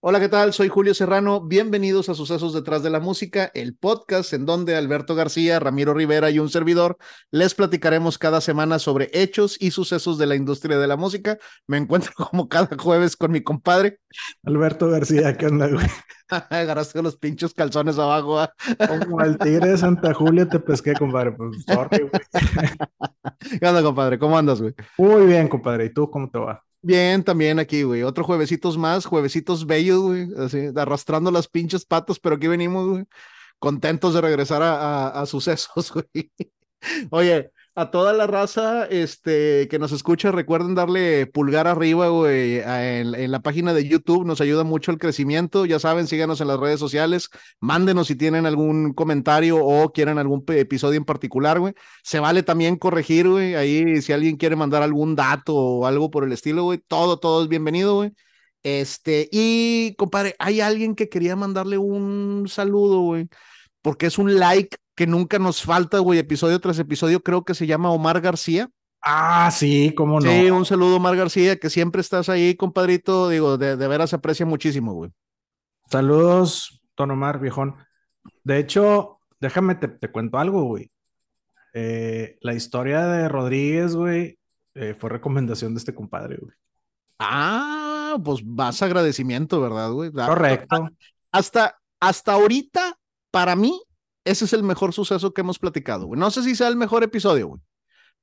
Hola, ¿qué tal? Soy Julio Serrano. Bienvenidos a Sucesos detrás de la música, el podcast en donde Alberto García, Ramiro Rivera y un servidor les platicaremos cada semana sobre hechos y sucesos de la industria de la música. Me encuentro como cada jueves con mi compadre. Alberto García, ¿qué onda, güey? Agarraste los pinchos calzones abajo. ¿eh? Como el tigre de Santa Julia te pesqué, compadre. Pues, sorry, güey. ¿Qué onda, compadre? ¿Cómo andas, güey? Muy bien, compadre. ¿Y tú cómo te va? Bien, también aquí, güey. Otro juevesitos más, juevesitos bellos, güey. Así, arrastrando las pinches patas, pero aquí venimos, güey. Contentos de regresar a, a, a sucesos, güey. Oye, a toda la raza este, que nos escucha, recuerden darle pulgar arriba, güey, en, la página de YouTube, nos ayuda mucho el crecimiento, ya saben, síganos en las redes sociales, mándenos si tienen algún comentario o quieren algún episodio en particular, güey, se vale también corregir, güey, ahí si alguien quiere mandar algún dato o algo por el estilo, güey, todo, todo es bienvenido, güey. Este, y compadre, hay alguien que quería mandarle un saludo, güey, porque es un like que nunca nos falta, güey, episodio tras episodio, creo que se llama Omar García. Ah, sí, cómo no. Sí, un saludo, Omar García, que siempre estás ahí, compadrito. Digo, de, de veras se aprecia muchísimo, güey. Saludos, Don Omar, viejón. De hecho, déjame, te, te cuento algo, güey. Eh, la historia de Rodríguez, güey, eh, fue recomendación de este compadre, güey. Ah, pues más agradecimiento, ¿verdad, güey? Correcto. Hasta, hasta ahorita, para mí, ese es el mejor suceso que hemos platicado, güey. No sé si sea el mejor episodio, güey.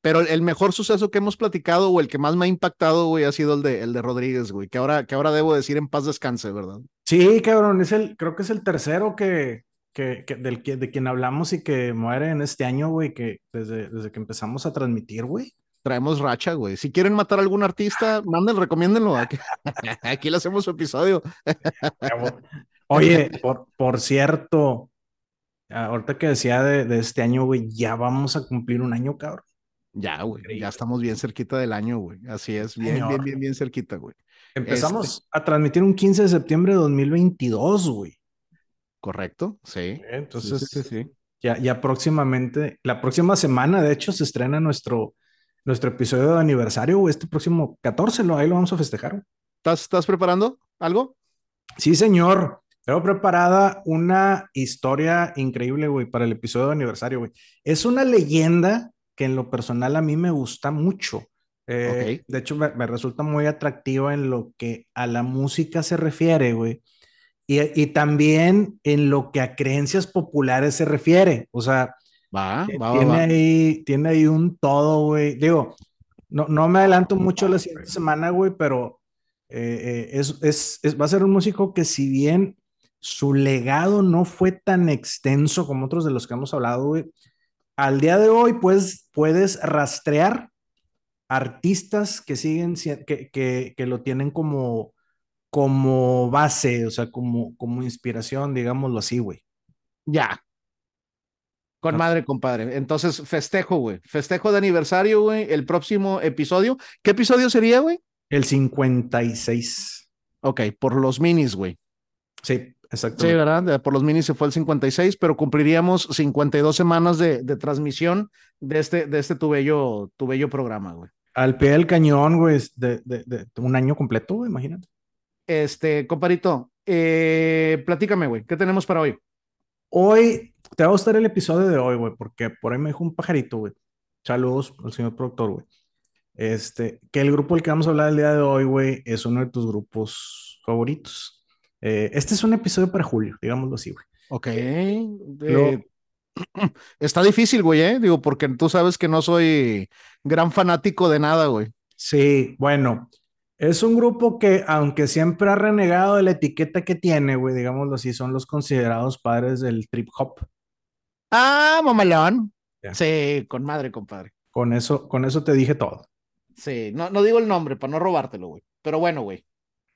Pero el mejor suceso que hemos platicado o el que más me ha impactado, güey, ha sido el de, el de Rodríguez, güey, que ahora, que ahora debo decir en paz descanse, ¿verdad? Sí, cabrón, es el, creo que es el tercero que, que, que del que, de quien hablamos y que muere en este año, güey, que desde, desde que empezamos a transmitir, güey. Traemos racha, güey. Si quieren matar a algún artista, manden, recomiéndenlo. Aquí, aquí le hacemos su episodio. Oye, por, por cierto, ahorita que decía de, de este año, güey, ya vamos a cumplir un año, cabrón. Ya, güey, ya estamos bien cerquita del año, güey. Así es, bien, Señor. bien, bien, bien cerquita, güey. Empezamos este... a transmitir un 15 de septiembre de 2022, güey. Correcto, sí. Entonces, sí, sí, sí, Ya, ya próximamente, la próxima semana, de hecho, se estrena nuestro, nuestro episodio de aniversario, güey. Este próximo 14, lo, ahí lo vamos a festejar. ¿Estás, ¿Estás preparando algo? Sí, señor. Tengo preparada una historia increíble, güey, para el episodio de aniversario, güey. Es una leyenda que en lo personal a mí me gusta mucho. Eh, okay. De hecho, me, me, resulta muy atractiva en lo que a la música se refiere, güey. Y, y, también en lo que a creencias populares se refiere. O sea, va, eh, va, tiene, va, Ahí, tiene ahí un todo, güey. Digo, no, no me adelanto mucho la siguiente semana, güey, pero eh, es, es, es, va a ser un músico que si bien su legado no fue tan extenso como otros de los que hemos hablado, güey. Al día de hoy, pues, puedes rastrear artistas que siguen, que, que, que, lo tienen como, como base, o sea, como, como inspiración, digámoslo así, güey. Ya. Con madre, compadre. Entonces, festejo, güey. Festejo de aniversario, güey. El próximo episodio. ¿Qué episodio sería, güey? El 56. Ok, por los minis, güey. Sí. Exacto. Sí, ¿verdad? Por los minis se fue el 56, pero cumpliríamos 52 semanas de, de transmisión de este, de este tu bello, tu bello programa, güey. Al pie del cañón, güey, de, de, de, un año completo, güey, imagínate. Este, comparito, eh, platícame, güey, ¿qué tenemos para hoy? Hoy, te va a gustar el episodio de hoy, güey, porque por ahí me dijo un pajarito, güey. Saludos al señor productor, güey. Este, que el grupo del que vamos a hablar el día de hoy, güey, es uno de tus grupos favoritos. Eh, este es un episodio para Julio, digámoslo así, güey. Ok. Está difícil, güey, ¿eh? Digo, porque tú sabes que no soy gran fanático de nada, güey. Sí, bueno, es un grupo que, aunque siempre ha renegado de la etiqueta que tiene, güey, digámoslo así, son los considerados padres del trip hop. Ah, mamalón. Yeah. Sí, con madre, compadre. Con eso, con eso te dije todo. Sí, no, no digo el nombre para no robártelo, güey. Pero bueno, güey.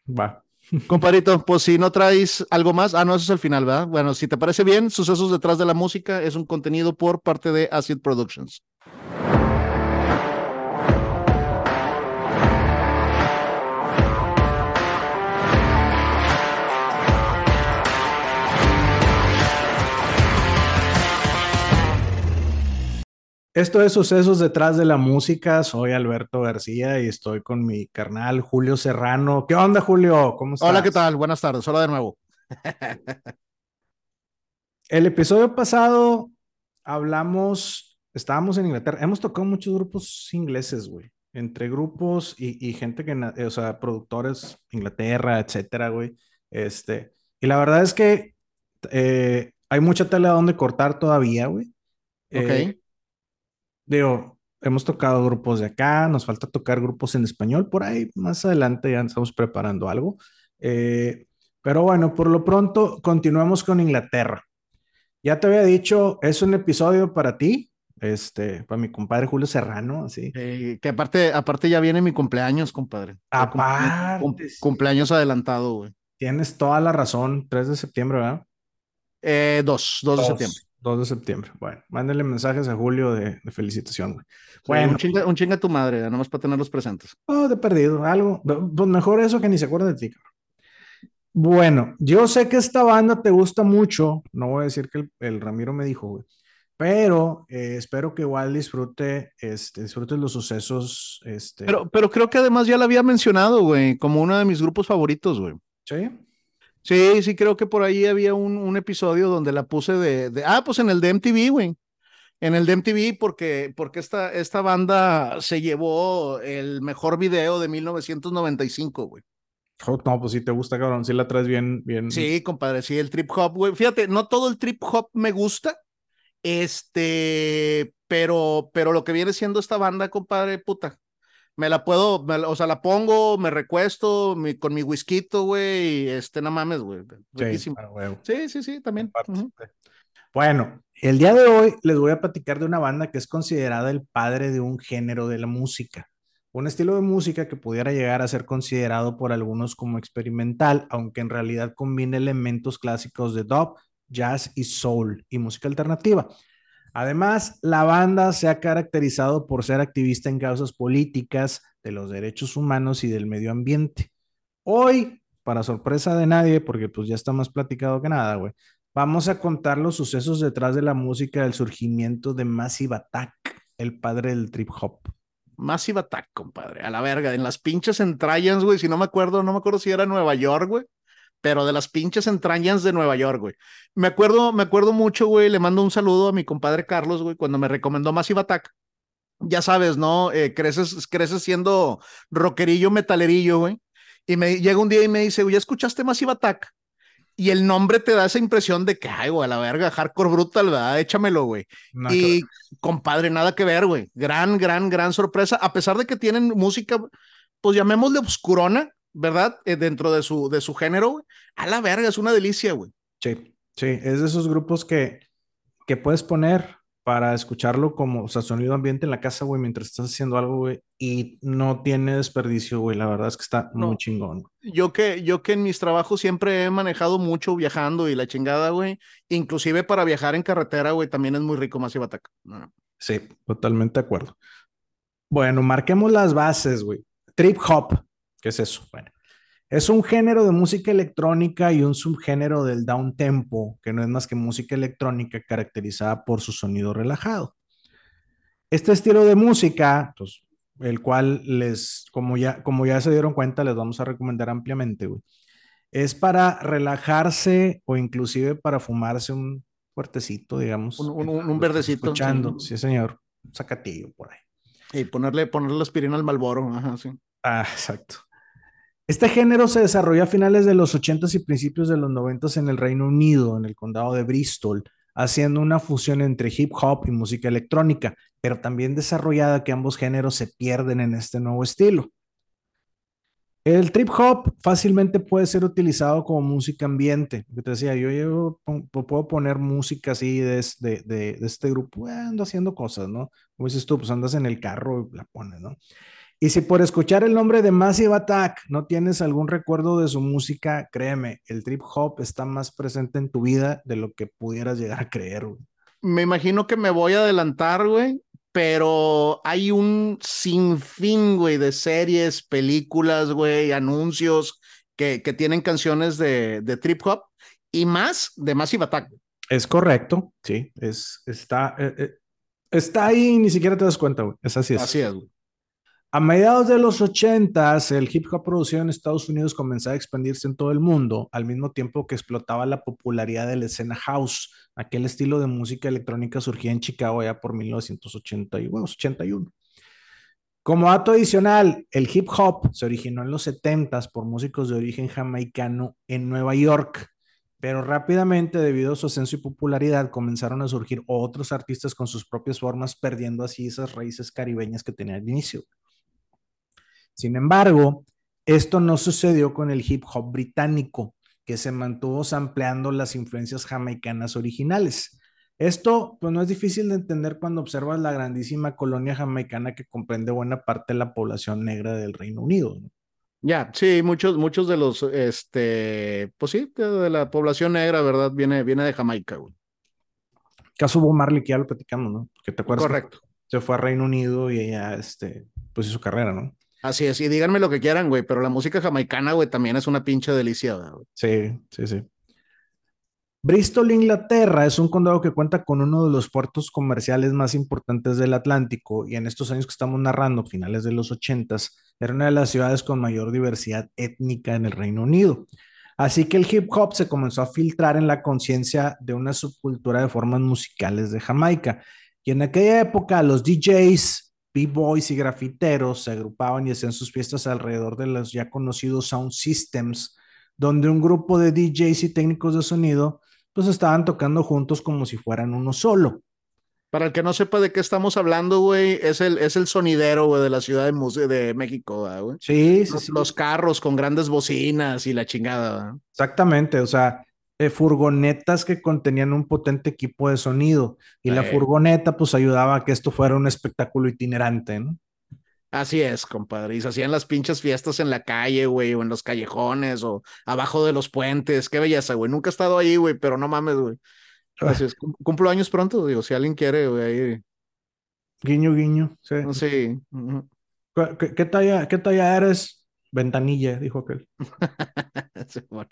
Va. Compadrito, pues si no traes algo más, ah, no, eso es el final, ¿verdad? Bueno, si te parece bien, Sucesos detrás de la música es un contenido por parte de Acid Productions. Esto es Sucesos detrás de la música. Soy Alberto García y estoy con mi carnal Julio Serrano. ¿Qué onda, Julio? ¿Cómo estás? Hola, ¿qué tal? Buenas tardes. Hola de nuevo. El episodio pasado hablamos, estábamos en Inglaterra. Hemos tocado muchos grupos ingleses, güey. Entre grupos y, gente que, o sea, productores, Inglaterra, etcétera, güey. Este, y la verdad es que eh, hay mucha tela donde cortar todavía, güey. Ok. Eh, digo, hemos tocado grupos de acá, nos falta tocar grupos en español, por ahí más adelante ya estamos preparando algo. Eh, pero bueno, por lo pronto continuamos con Inglaterra. Ya te había dicho, es un episodio para ti, este, para mi compadre Julio Serrano, así. que aparte, aparte ya viene mi cumpleaños, compadre. Aparte. cumpleaños adelantado, güey. Tienes toda la razón, 3 de septiembre, ¿verdad? Eh, 2, 2 de septiembre. 2 de septiembre. Bueno, mándale mensajes a Julio de, felicitación, güey. Bueno. un chinga, a tu madre, nada más para tenerlos presentes. Oh, de perdido, algo. Pues mejor eso que ni se acuerda de ti, cabrón. Bueno, yo sé que esta banda te gusta mucho, no voy a decir que el, Ramiro me dijo, güey, pero eh, espero que igual disfrute, este, disfrutes los sucesos. Este... Pero, pero creo que además ya la había mencionado, güey, como uno de mis grupos favoritos, güey. Sí. Sí, sí, creo que por ahí había un, episodio donde la puse de, ah, pues en el de MTV, güey. En el de MTV, porque, porque esta, esta banda se llevó el mejor video de 1995, güey. No, pues si te gusta, cabrón, si la traes bien, bien. Sí, compadre, sí, el trip hop, güey. Fíjate, no todo el trip hop me gusta, este, pero, pero lo que viene siendo esta banda, compadre, puta, me la puedo, o sea, la pongo, me recuesto con mi whisky, güey, y este, no mames, güey. Sí, sí, sí, sí, también. Bueno, el día de hoy les voy a platicar de una banda que es considerada el padre de un género de la música un estilo de música que pudiera llegar a ser considerado por algunos como experimental, aunque en realidad combina elementos clásicos de dub, jazz y soul y música alternativa. Además, la banda se ha caracterizado por ser activista en causas políticas, de los derechos humanos y del medio ambiente. Hoy, para sorpresa de nadie, porque pues ya está más platicado que nada, güey, vamos a contar los sucesos detrás de la música del surgimiento de Massive Attack, el padre del trip hop. Massive Attack, compadre, a la verga, en las pinches entrañas, güey, si no me acuerdo, no me acuerdo si era Nueva York, güey, pero de las pinches entrañas de Nueva York, güey. Me acuerdo, me acuerdo mucho, güey, le mando un saludo a mi compadre Carlos, güey, cuando me recomendó Massive Attack. Ya sabes, ¿no? Eh, creces, creces siendo rockerillo, metalerillo, güey. Y me llega un día y me dice, güey, ¿ya escuchaste Massive Attack? y el nombre te da esa impresión de que, ay, güey, a la verga, hardcore brutal, ¿verdad? Échamelo, güey. y, compadre, nada que ver, güey. Gran, gran, gran sorpresa. A pesar de que tienen música, pues llamémosle obscurona, ¿verdad? Eh, dentro de su, de su género, güey. A la verga, es una delicia, güey. Sí, sí, es de esos grupos que, que puedes poner para escucharlo como, o sea, sonido ambiente en la casa, güey, mientras estás haciendo algo, güey, y no tiene desperdicio, güey, la verdad es que está muy chingón. Yo que, yo que en mis trabajos siempre he manejado mucho viajando y la chingada, güey, inclusive para viajar en carretera, güey, también es muy rico Massive Attack. Sí, totalmente de acuerdo. Bueno, marquemos las bases, güey. Trip hop, ¿qué es eso? Bueno, es un género de música electrónica y un subgénero del down tempo, que no es más que música electrónica caracterizada por su sonido relajado. Este estilo de música, pues, el cual les, como ya, como ya se dieron cuenta, les vamos a recomendar ampliamente, güey, es para relajarse o inclusive para fumarse un fuertecito, digamos. Un, verdecito. Escuchando, sí. señor. Un sacatillo por ahí. Y ponerle, ponerle la aspirina al Malboro, ajá, sí. Ah, exacto. Este género se desarrolló a finales de los 80s y principios de los 90s en el Reino Unido, en el condado de Bristol, haciendo una fusión entre hip hop y música electrónica, pero también desarrollada que ambos géneros se pierden en este nuevo estilo. El trip hop fácilmente puede ser utilizado como música ambiente. te decía, yo, puedo poner música así de, de, este grupo, ando haciendo cosas, ¿no? Como dices tú, pues andas en el carro y la pones, ¿no? Y si por escuchar el nombre de Massive Attack no tienes algún recuerdo de su música, créeme, el trip hop está más presente en tu vida de lo que pudieras llegar a creer, güey. Me imagino que me voy a adelantar, güey, pero hay un sinfín, güey, de series, películas, güey, anuncios que, que tienen canciones de, de, trip hop y más de Massive Attack. Es correcto, sí, es, está, eh, eh, Está ahí y ni siquiera te das cuenta, güey. Es así es. Así es, güey. A mediados de los 80, el hip hop producido en Estados Unidos comenzaba a expandirse en todo el mundo, al mismo tiempo que explotaba la popularidad de la escena house. Aquel estilo de música electrónica surgía en Chicago ya por 1981. Como dato adicional, el hip hop se originó en los 70s por músicos de origen jamaicano en Nueva York, pero rápidamente, debido a su ascenso y popularidad, comenzaron a surgir otros artistas con sus propias formas, perdiendo así esas raíces caribeñas que tenía al inicio. Sin embargo, esto no sucedió con el hip hop británico, que se mantuvo sampleando las influencias jamaicanas originales. Esto pues no es difícil de entender cuando observas la grandísima colonia jamaicana que comprende buena parte de la población negra del Reino Unido. Ya, sí, muchos, muchos de los, este, pues sí, de, la población negra, ¿verdad? Viene, viene de Jamaica, güey. Caso Bob Marley, que ya lo platicamos, ¿no? Que te acuerdas. Correcto. Se fue a Reino Unido y ella, este, pues hizo carrera, ¿no? Así es, y díganme lo que quieran, güey, pero la música jamaicana, güey, también es una pinche delicia, güey. Sí, sí, sí. Bristol, Inglaterra, es un condado que cuenta con uno de los puertos comerciales más importantes del Atlántico y en estos años que estamos narrando, finales de los ochentas, era una de las ciudades con mayor diversidad étnica en el Reino Unido. Así que el hip hop se comenzó a filtrar en la conciencia de una subcultura de formas musicales de Jamaica. Y en aquella época los DJs, B-boys y grafiteros se agrupaban y hacían sus fiestas alrededor de los ya conocidos sound systems, donde un grupo de DJs y técnicos de sonido pues estaban tocando juntos como si fueran uno solo. Para el que no sepa de qué estamos hablando, güey, es el, es el sonidero, güey, de la Ciudad de, de México, güey. Sí, sí, los, sí. Los carros con grandes bocinas y la chingada, ¿verdad? Exactamente, o sea, eh, furgonetas que contenían un potente equipo de sonido y la furgoneta pues ayudaba a que esto fuera un espectáculo itinerante, ¿no? Así es, compadre. Y se hacían las pinches fiestas en la calle, güey, o en los callejones, o abajo de los puentes. Qué belleza, güey. Nunca he estado ahí, güey, pero no mames, güey. Así es. Cumplo años pronto, digo, si alguien quiere, güey, ahí. Guiño, guiño. Sí. Sí. Uh -huh. ¿Qué, ¿Qué, talla, ¿Qué talla eres? Ventanilla, dijo aquel. sí, bueno.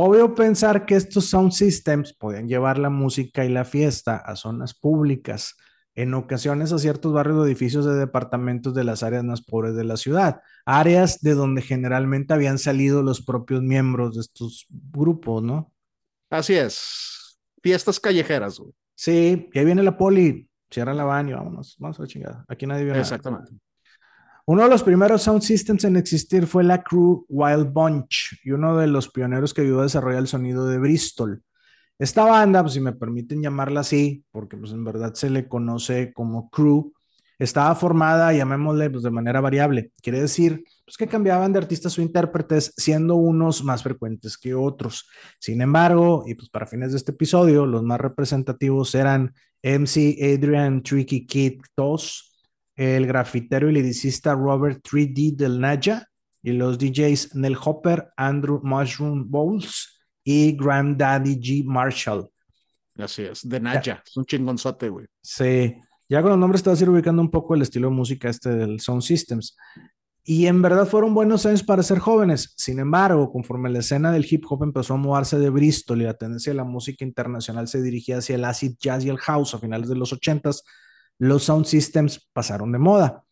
Obvio pensar que estos sound systems podían llevar la música y la fiesta a zonas públicas, en ocasiones a ciertos barrios o edificios de departamentos de las áreas más pobres de la ciudad, áreas de donde generalmente habían salido los propios miembros de estos grupos, ¿no? Así es. Fiestas callejeras, güey. Sí, y ahí viene la poli, cierra la baño, vámonos, vamos a la chingada. Aquí nadie viene. Exactamente. Nada. Uno de los primeros sound systems en existir fue la Crew Wild Bunch y uno de los pioneros que ayudó a desarrollar el sonido de Bristol. Esta banda, pues si me permiten llamarla así, porque pues en verdad se le conoce como Crew, estaba formada, llamémosle, pues de manera variable. Quiere decir, pues que cambiaban de artistas o intérpretes, siendo unos más frecuentes que otros. Sin embargo, y pues para fines de este episodio, los más representativos eran MC Adrian Tricky Kid Toss, el grafitero y liricista Robert 3D del Naya y los DJs Nel Hopper, Andrew Mushroom Bowles y Granddaddy G. Marshall. Así es, de Naya, es un chingonzote, güey. Sí, ya con los nombres te vas a ir ubicando un poco el estilo de música este del Sound Systems. Y en verdad fueron buenos años para ser jóvenes. Sin embargo, conforme la escena del hip hop empezó a mudarse de Bristol y la tendencia de la música internacional se dirigía hacia el acid jazz y el house a finales de los ochentas, los sound systems pasaron de moda.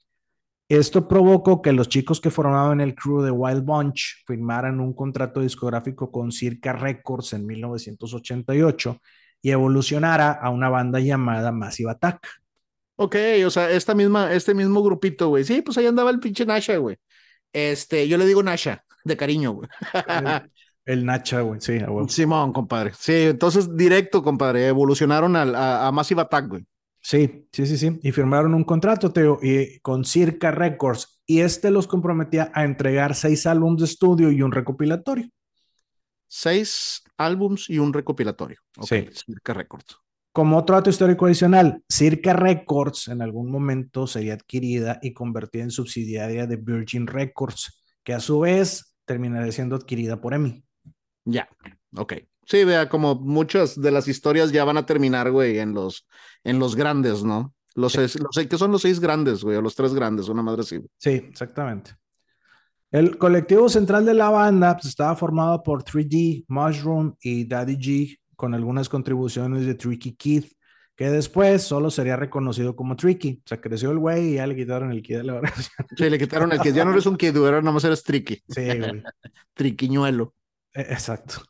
Esto provocó que los chicos que formaban el crew de Wild Bunch firmaran un contrato discográfico con Circa Records en 1988 y evolucionara a una banda llamada Massive Attack. Ok, o sea, esta misma, este mismo grupito, güey. Sí, pues ahí andaba el pinche Nasha, güey. Este, yo le digo Nasha, de cariño, güey. El, el Nacha, güey, sí. Güey. Simón, compadre. Sí, entonces directo, compadre, evolucionaron a, a Massive Attack, güey. Sí, sí, sí, sí. Y firmaron un contrato, Teo, y, con Circa Records. Y este los comprometía a entregar seis álbumes de estudio y un recopilatorio. Seis álbums y un recopilatorio. Okay. Sí. Circa Records. Como otro dato histórico adicional, Circa Records en algún momento sería adquirida y convertida en subsidiaria de Virgin Records, que a su vez terminaría siendo adquirida por EMI. Ya, ok. Sí, vea, como muchas de las historias ya van a terminar, güey, en los, en los grandes, ¿no? Los, sí. seis, los que son los seis grandes, güey, o los tres grandes, una madre así. Sí, exactamente. El colectivo central de la banda pues, estaba formado por 3D, Mushroom y Daddy G, con algunas contribuciones de Tricky Keith. que después solo sería reconocido como Tricky. O sea, creció el güey y ya le quitaron el kid de la oración. Sí, le quitaron el kid. Ya no eres un kid, ahora nomás eres Tricky. Sí, güey. Triquiñuelo. E, exacto.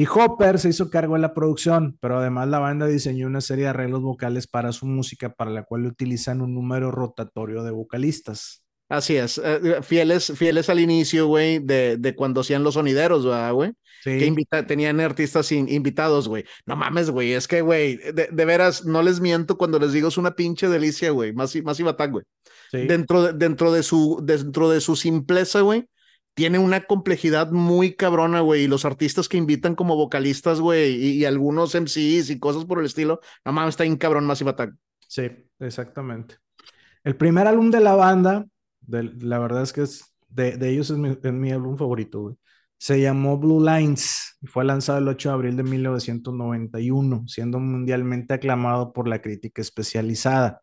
Y Hopper se hizo cargo de la producción, pero además la banda diseñó una serie de arreglos vocales para su música, para la cual utilizan un número rotatorio de vocalistas. Así es, eh, fieles, fieles al inicio, güey, de, de, cuando hacían los sonideros, güey? Sí. Que invita, tenían artistas invitados, güey. No mames, güey, es que, güey, de, de, veras, no les miento cuando les digo, es una pinche delicia, güey, más, más Ibatán, güey. Sí. Dentro, de, dentro, de su, dentro de su simpleza, güey, tiene una complejidad muy cabrona, güey, y los artistas que invitan como vocalistas, güey, y, algunos MCs y cosas por el estilo, no mames, está bien cabrón más Ibatán. Sí, exactamente. El primer álbum de la banda la verdad es que es de, de ellos es mi, es mi, álbum favorito, güey. Se llamó Blue Lines y fue lanzado el 8 de abril de 1991, siendo mundialmente aclamado por la crítica especializada.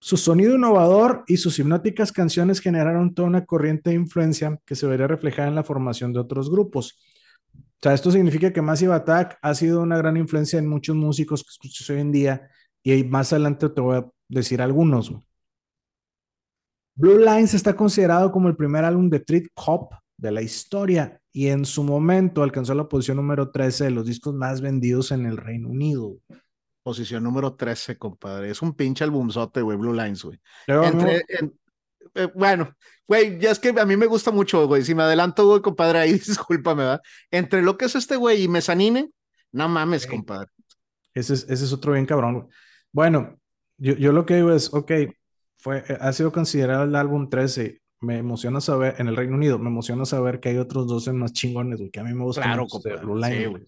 Su sonido innovador y sus hipnóticas canciones generaron toda una corriente de influencia que se vería reflejada en la formación de otros grupos. Esto significa que Massive Attack ha sido una gran influencia en muchos músicos que escuchas hoy en día y más adelante te voy a decir algunos. Blue Lines está considerado como el primer álbum de trip hop de la historia y en su momento alcanzó la posición número 13 de los discos más vendidos en el Reino Unido. Posición número 13, compadre. Es un pinche albumzote, güey, Blue Lines, güey. Entre, en, eh, bueno, güey, ya es que a mí me gusta mucho, güey. Si me adelanto, güey, compadre, ahí discúlpame, ¿verdad? Entre lo que es este güey y Mezanine, no mames, okay. compadre. Ese es, ese es otro bien cabrón, güey. Bueno, yo, yo lo que digo es, ok, fue, eh, ha sido considerado el álbum 13. Me emociona saber, en el Reino Unido, me emociona saber que hay otros 12 más chingones, güey, que a mí me gustan claro, de Blue Line, sí,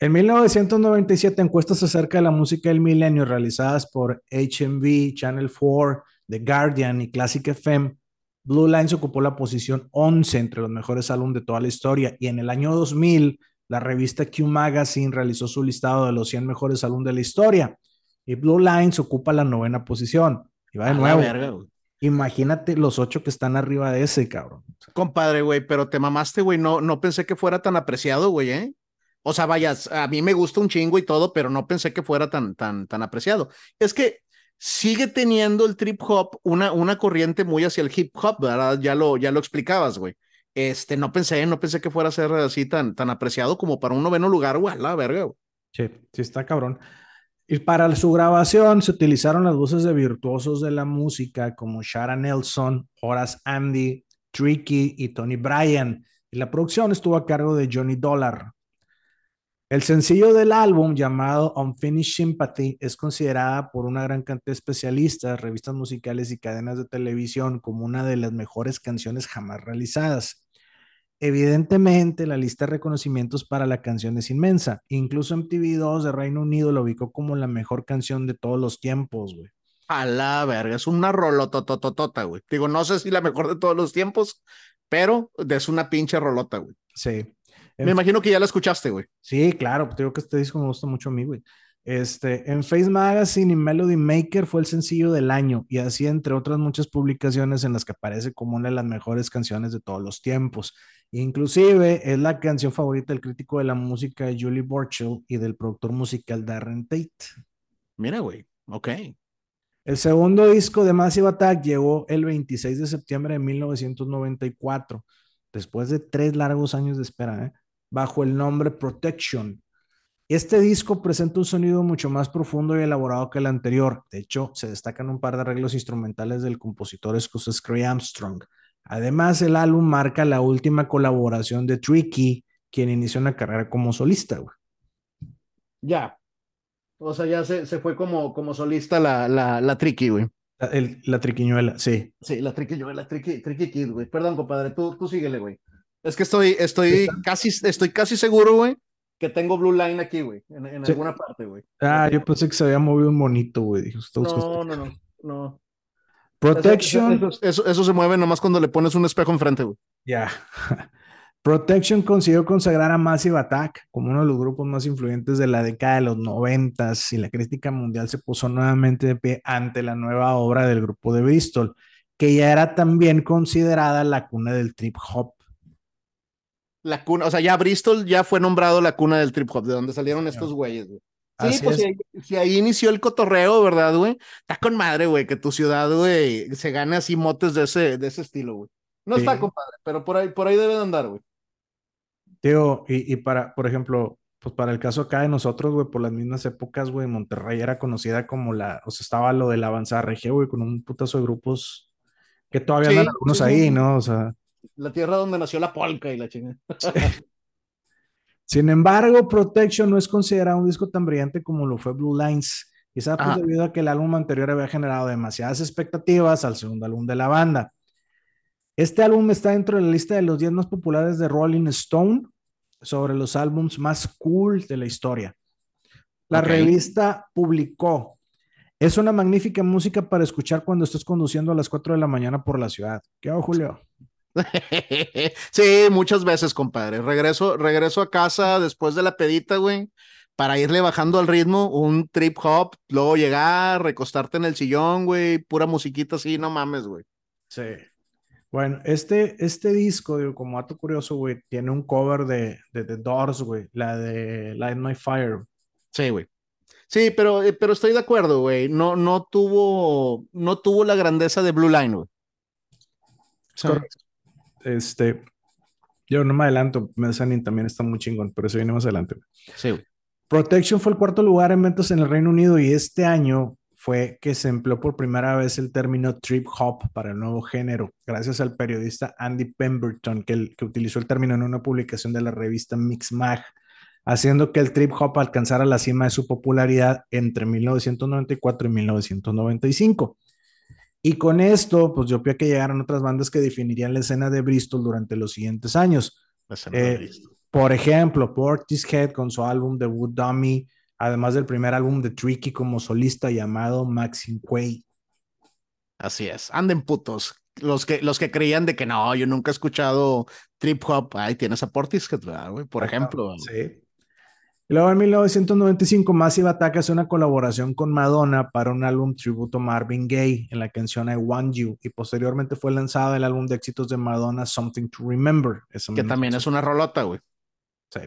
En 1997, encuestas acerca de la música del milenio realizadas por HMV, Channel 4, The Guardian y Classic FM, Blue Lines ocupó la posición 11 entre los mejores álbumes de toda la historia. Y en el año 2000, la revista Q Magazine realizó su listado de los 100 mejores álbumes de la historia. Y Blue Lines ocupa la novena posición. Y va de A nuevo. verga. Imagínate los ocho que están arriba de ese, cabrón. Compadre, güey, pero te mamaste, güey. No, no pensé que fuera tan apreciado, güey, ¿eh? O sea, vaya, a mí me gusta un chingo y todo, pero no pensé que fuera tan, tan, tan apreciado. Es que sigue teniendo el trip hop una, una corriente muy hacia el hip hop, ¿verdad? Ya lo, ya lo explicabas, güey. Este, no pensé, no pensé que fuera a ser así tan, tan apreciado como para un noveno lugar, güey, la verga, güey. Sí, sí está cabrón. Y para su grabación se utilizaron las voces de virtuosos de la música como Shara Nelson, Horace Andy, Tricky y Tony Bryan. Y la producción estuvo a cargo de Johnny Dollar. El sencillo del álbum llamado Unfinished Sympathy es considerada por una gran cantidad de especialistas, revistas musicales y cadenas de televisión como una de las mejores canciones jamás realizadas. Evidentemente, la lista de reconocimientos para la canción es inmensa. Incluso MTV2 de Reino Unido lo ubicó como la mejor canción de todos los tiempos, güey. A la verga, es una rolotototota, güey. Digo, no sé si la mejor de todos los tiempos, pero es una pinche rolota, güey. Sí. Me imagino que ya la escuchaste, güey. Sí, claro, te digo que este disco me gusta mucho a mí, güey. Este, en Face Magazine y Melody Maker fue el sencillo del año y así entre otras muchas publicaciones en las que aparece como una de las mejores canciones de todos los tiempos. Inclusive es la canción favorita del crítico de la música Julie Burchill y del productor musical Darren Tate. Mira, güey, ok. El segundo disco de Massive Attack llegó el 26 de septiembre de 1994, después de tres largos años de espera, ¿eh? Bajo el nombre Protection. Este disco presenta un sonido mucho más profundo y elaborado que el anterior. De hecho, se destacan un par de arreglos instrumentales del compositor escocés Craig Armstrong. Además, el álbum marca la última colaboración de Tricky, quien inició una carrera como solista. Güey. Ya. O sea, ya se, se fue como, como solista la, la, la Tricky, güey. La, el, la triquiñuela, sí. Sí, la triquiñuela, la triqui, triqui kid, güey. Perdón, compadre, tú, tú síguele, güey. Es que estoy, estoy casi, estoy casi seguro, güey, que tengo Blue Line aquí, güey, en, en sí. alguna parte, güey. Ah, yo pensé que se había movido un monito, güey. No, no, no, no. Protection. Eso, eso, eso, eso, se mueve nomás cuando le pones un espejo enfrente, güey. Ya. Yeah. Protection consiguió consagrar a Massive Attack como uno de los grupos más influyentes de la década de los noventas y la crítica mundial se puso nuevamente de pie ante la nueva obra del grupo de Bristol, que ya era también considerada la cuna del trip hop. La cuna, o sea, ya Bristol ya fue nombrado la cuna del trip hop, de donde salieron estos güeyes, güey. Sí, pues si ahí, inició el cotorreo, ¿verdad, güey? Está con madre, güey, que tu ciudad, güey, se gane así motes de ese, de ese estilo, güey. No está, compadre, pero por ahí, por ahí debe de andar, güey. Tío, y, y para, por ejemplo, pues para el caso acá de nosotros, güey, por las mismas épocas, güey, Monterrey era conocida como la, o sea, estaba lo de la avanzada regia, güey, con un putazo de grupos que todavía andan algunos ahí, ¿no? O sea. La tierra donde nació la polka y la chingada. Sin embargo, Protection no es considerado un disco tan brillante como lo fue Blue Lines, quizá pues debido a que el álbum anterior había generado demasiadas expectativas al segundo álbum de la banda. Este álbum está dentro de la lista de los 10 más populares de Rolling Stone sobre los álbums más cool de la historia. La revista publicó, es una magnífica música para escuchar cuando estés conduciendo a las 4 de la mañana por la ciudad. ¿Qué hago, Julio? sí, muchas veces, compadre. Regreso, regreso a casa después de la pedita, güey, para irle bajando al ritmo, un trip hop, luego llegar, recostarte en el sillón, güey, pura musiquita así, no mames, güey. Sí. Bueno, este, este disco, digo, como dato curioso, güey, tiene un cover de, de The Doors, güey, la de Light My Fire. Sí, güey. Sí, pero, eh, pero estoy de acuerdo, güey. No, no tuvo, no tuvo la grandeza de Blue Line, güey. correcto este, yo no me adelanto, Mezzanine también está muy chingón, pero eso viene más adelante. Sí. Protection fue el cuarto lugar en ventas en el Reino Unido y este año fue que se empleó por primera vez el término trip hop para el nuevo género, gracias al periodista Andy Pemberton, que, que utilizó el término en una publicación de la revista Mix Mag, haciendo que el trip hop alcanzara la cima de su popularidad entre 1994 y 1995. Y con esto, pues yo creo que llegaron otras bandas que definirían la escena de Bristol durante los siguientes años. Eh, por ejemplo, Portishead con su álbum debut Dummy, además del primer álbum de Tricky como solista llamado Maxim Quay. Así es, anden putos. Los que, los que creían de que no, yo nunca he escuchado trip hop, ahí tienes a Portishead, Por ejemplo. Sí. Luego en 1995 Massive Attack hace una colaboración con Madonna para un álbum tributo a Marvin Gaye en la canción I Want You y posteriormente fue lanzado el álbum de éxitos de Madonna Something to Remember. que también es una rolota, güey. Sí.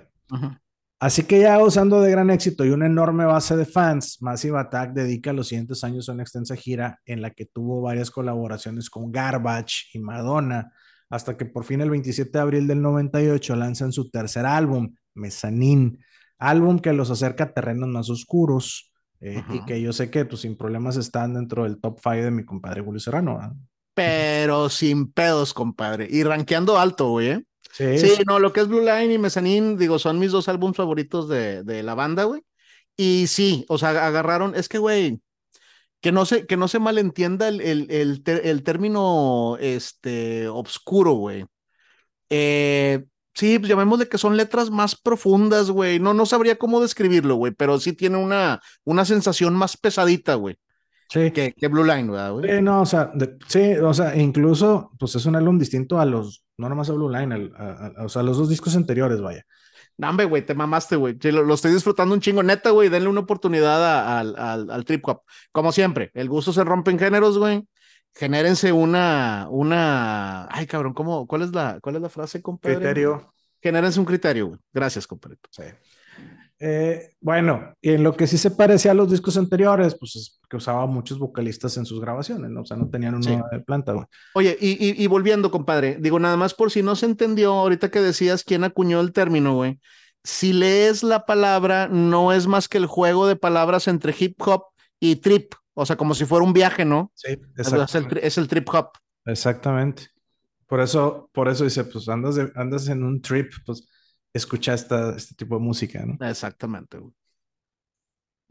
Así que ya usando de gran éxito y una enorme base de fans, Massive Attack dedica los siguientes años a una extensa gira en la que tuvo varias colaboraciones con Garbage y Madonna, hasta que por fin el 27 de abril del 98 lanzan su tercer álbum, Mezzanine álbum que los acerca a terrenos más oscuros eh, y que yo sé que pues sin problemas están dentro del top 5 de mi compadre Julio Serrano. Pero sin pedos, compadre. Y rankeando alto, güey. ¿eh? Sí, sí, no, lo que es Blue Line y Mezzanine, digo, son mis dos álbumes favoritos de, de la banda, güey. Y sí, o sea, agarraron, es que, güey, que no se, que no se malentienda el, el, el, el término este, obscuro, güey. Eh, Sí, pues llamémosle que son letras más profundas, güey. No, no sabría cómo describirlo, güey, pero sí tiene una, una sensación más pesadita, güey. Sí. Que, que, Blue Line, ¿verdad, güey? Sí, no, o sea, sí, o sea, incluso, pues es un álbum distinto a los, no nomás a Blue Line, o sea, a los dos discos anteriores, vaya. No, güey, te mamaste, güey. Lo, lo, estoy disfrutando un chingo. Neta, güey, denle una oportunidad al, al, al trip hop. Como siempre, el gusto se rompe en géneros, güey genérense una, una, ay cabrón, ¿cómo, cuál es la, cuál es la frase, compadre? Criterio. Genérense un criterio, güey. Gracias, compadre. Sí. Eh, bueno, y en lo que sí se parecía a los discos anteriores, pues es que usaba muchos vocalistas en sus grabaciones, ¿no? O sea, no tenían una de planta, güey. Oye, y, y, y, volviendo, compadre, digo, nada más por si no se entendió ahorita que decías quién acuñó el término, güey. Si lees la palabra, no es más que el juego de palabras entre hip hop y trip. O sea, como si fuera un viaje, ¿no? Sí, exacto. Es el, trip hop. Exactamente. Por eso, por eso dice, pues andas, andas en un trip, pues escucha esta, este tipo de música, ¿no? Exactamente.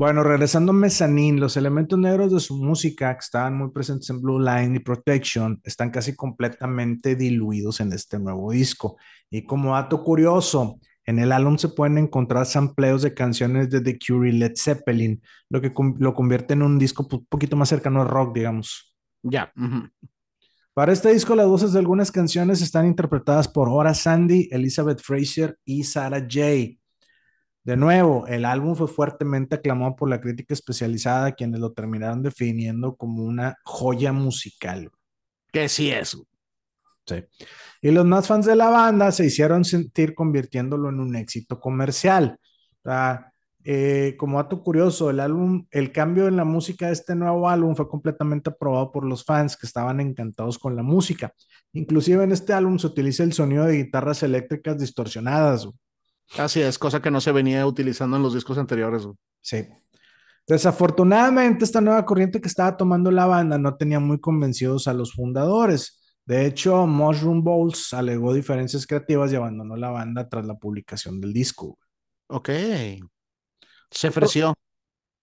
Bueno, regresando a Mezzanine, los elementos negros de su música que estaban muy presentes en Blue Line y Protection están casi completamente diluidos en este nuevo disco. Y como dato curioso, en el álbum se pueden encontrar sampleos de canciones de The Cure y Led Zeppelin, lo que lo convierte en un disco un poquito más cercano al rock, digamos. Ya. Para este disco, las voces de algunas canciones están interpretadas por Hora Sandy, Elizabeth Fraser y Sarah J. De nuevo, el álbum fue fuertemente aclamado por la crítica especializada, quienes lo terminaron definiendo como una joya musical. Que sí es. Sí. Y los más fans de la banda se hicieron sentir convirtiéndolo en un éxito comercial. eh, como dato curioso, el álbum, el cambio en la música de este nuevo álbum fue completamente aprobado por los fans que estaban encantados con la música. Inclusive en este álbum se utiliza el sonido de guitarras eléctricas distorsionadas. Así es, cosa que no se venía utilizando en los discos anteriores. Sí. Desafortunadamente, esta nueva corriente que estaba tomando la banda no tenía muy convencidos a los fundadores. De hecho, Mushroom Bowls alegó diferencias creativas y abandonó la banda tras la publicación del disco. Ok. Se ofreció.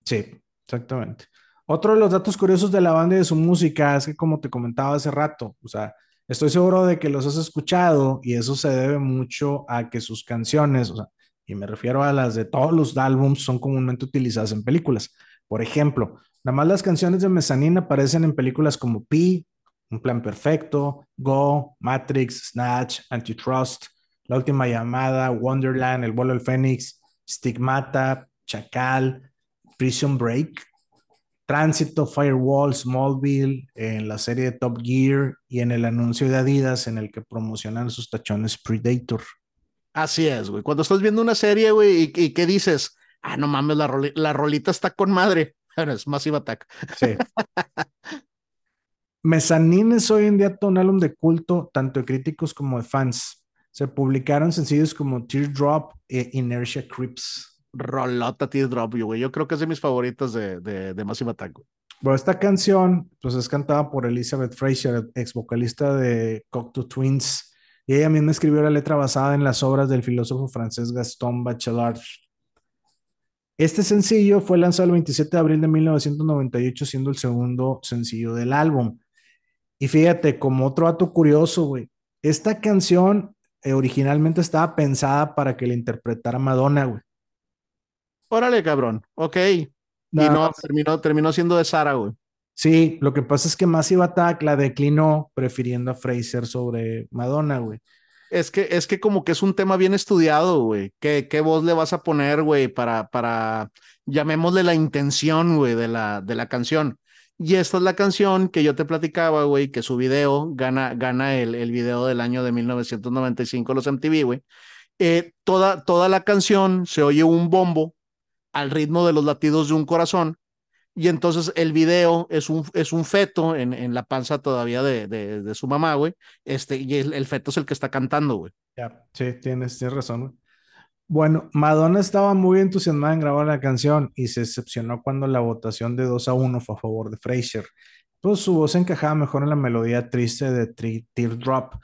Sí, exactamente. Otro de los datos curiosos de la banda y de su música es que, como te comentaba hace rato, o sea, estoy seguro de que los has escuchado y eso se debe mucho a que sus canciones, o sea, y me refiero a las de todos los álbums, son comúnmente utilizadas en películas. Por ejemplo, nada más las canciones de Mezzanine aparecen en películas como Pi, Un Plan Perfecto, Go, Matrix, Snatch, Antitrust, La Última Llamada, Wonderland, El Vuelo del Fénix, Stigmata, Chacal, Prison Break, Tránsito, Firewall, Smallville, en la serie de Top Gear y en el anuncio de Adidas en el que promocionan sus tachones Predator. Así es, güey. Cuando estás viendo una serie, güey, y, y ¿qué dices? Ah, no mames, la, la rolita está con madre. Es Massive Attack. Sí. Mezzanine es hoy en día todo un álbum de culto, tanto de críticos como de fans. Se publicaron sencillos como Teardrop e Inertia Creeps. Rolota Teardrop, güey. Yo creo que es de mis favoritas de, de, de Massive Attack. Bueno, esta canción, pues es cantada por Elizabeth Fraser, ex vocalista de Cocteau Twins, y ella misma escribió la letra basada en las obras del filósofo francés Gaston Bachelard. Este sencillo fue lanzado el 27 de abril de 1998, siendo el segundo sencillo del álbum. Y fíjate, como otro dato curioso, güey, esta canción eh, originalmente estaba pensada para que la interpretara Madonna, güey. Órale, cabrón. Ok. y no, terminó, terminó siendo de Sara, güey. Sí, lo que pasa es que Massive Attack la declinó prefiriendo a Fraser sobre Madonna, güey. Es que, es que como que es un tema bien estudiado, güey. ¿Qué, ¿Qué, voz le vas a poner, güey, para, para, llamémosle la intención, güey, de la, de la canción? Y esta es la canción que yo te platicaba, güey, que su video gana, gana el, el video del año de 1995, los MTV, güey. Eh, toda, toda la canción se oye un bombo al ritmo de los latidos de un corazón. Y entonces el video es un, es un feto en, en la panza todavía de, de, su mamá, güey. Este, y el, el, feto es el que está cantando, güey. Ya, sí, tienes, tienes razón, güey. Bueno, Madonna estaba muy entusiasmada en grabar la canción y se decepcionó cuando la votación de 2 a 1 fue a favor de Fraser. Pues su voz encajaba mejor en la melodía triste de Teardrop.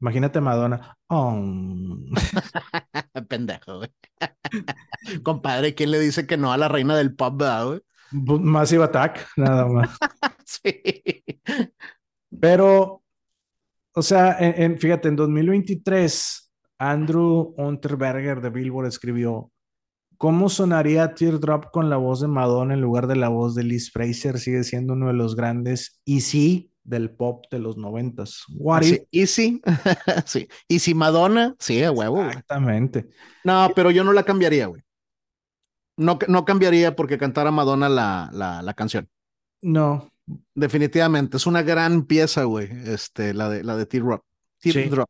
Imagínate Madonna. Oh. Pendejo, güey. Compadre, ¿quién le dice que no a la reina del pop, güey? Massive Attack, nada más. sí. Pero, o sea, en, en, fíjate, en 2023, Andrew Unterberger de Billboard escribió, ¿cómo sonaría Teardrop con la voz de Madonna en lugar de la voz de Liz Fraser? Sigue siendo uno de los grandes, y sí, del pop de los noventas. Sí, Easy, sí. Y si Madonna, sí, a huevo. Exactamente. No, pero yo no la cambiaría, güey. No, no cambiaría porque cantara Madonna la, la, la canción. No. Definitivamente, es una gran pieza, güey, este, la de, la de Teardrop. Teardrop.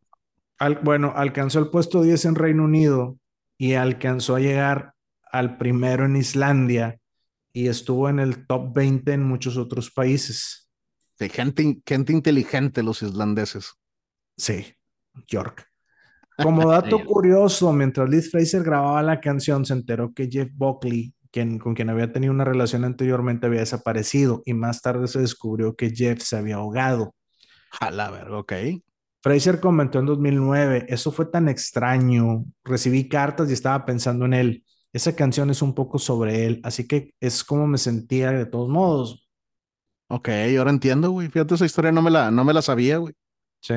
Al, bueno, alcanzó el puesto 10 en Reino Unido y alcanzó a llegar al primero en Islandia y estuvo en el top 20 en muchos otros países. Sí, gente, gente inteligente los islandeses. Sí, York. Como dato curioso, mientras Liz Fraser grababa la canción, se enteró que Jeff Buckley, quien, con quien había tenido una relación anteriormente, había desaparecido y más tarde se descubrió que Jeff se había ahogado. A la verga, ok. Fraser comentó en 2009, eso fue tan extraño, recibí cartas y estaba pensando en él. Esa canción es un poco sobre él, así que es como me sentía de todos modos. Ok, ahora entiendo, güey. Fíjate, esa historia no me la, no me la sabía, güey. Sí.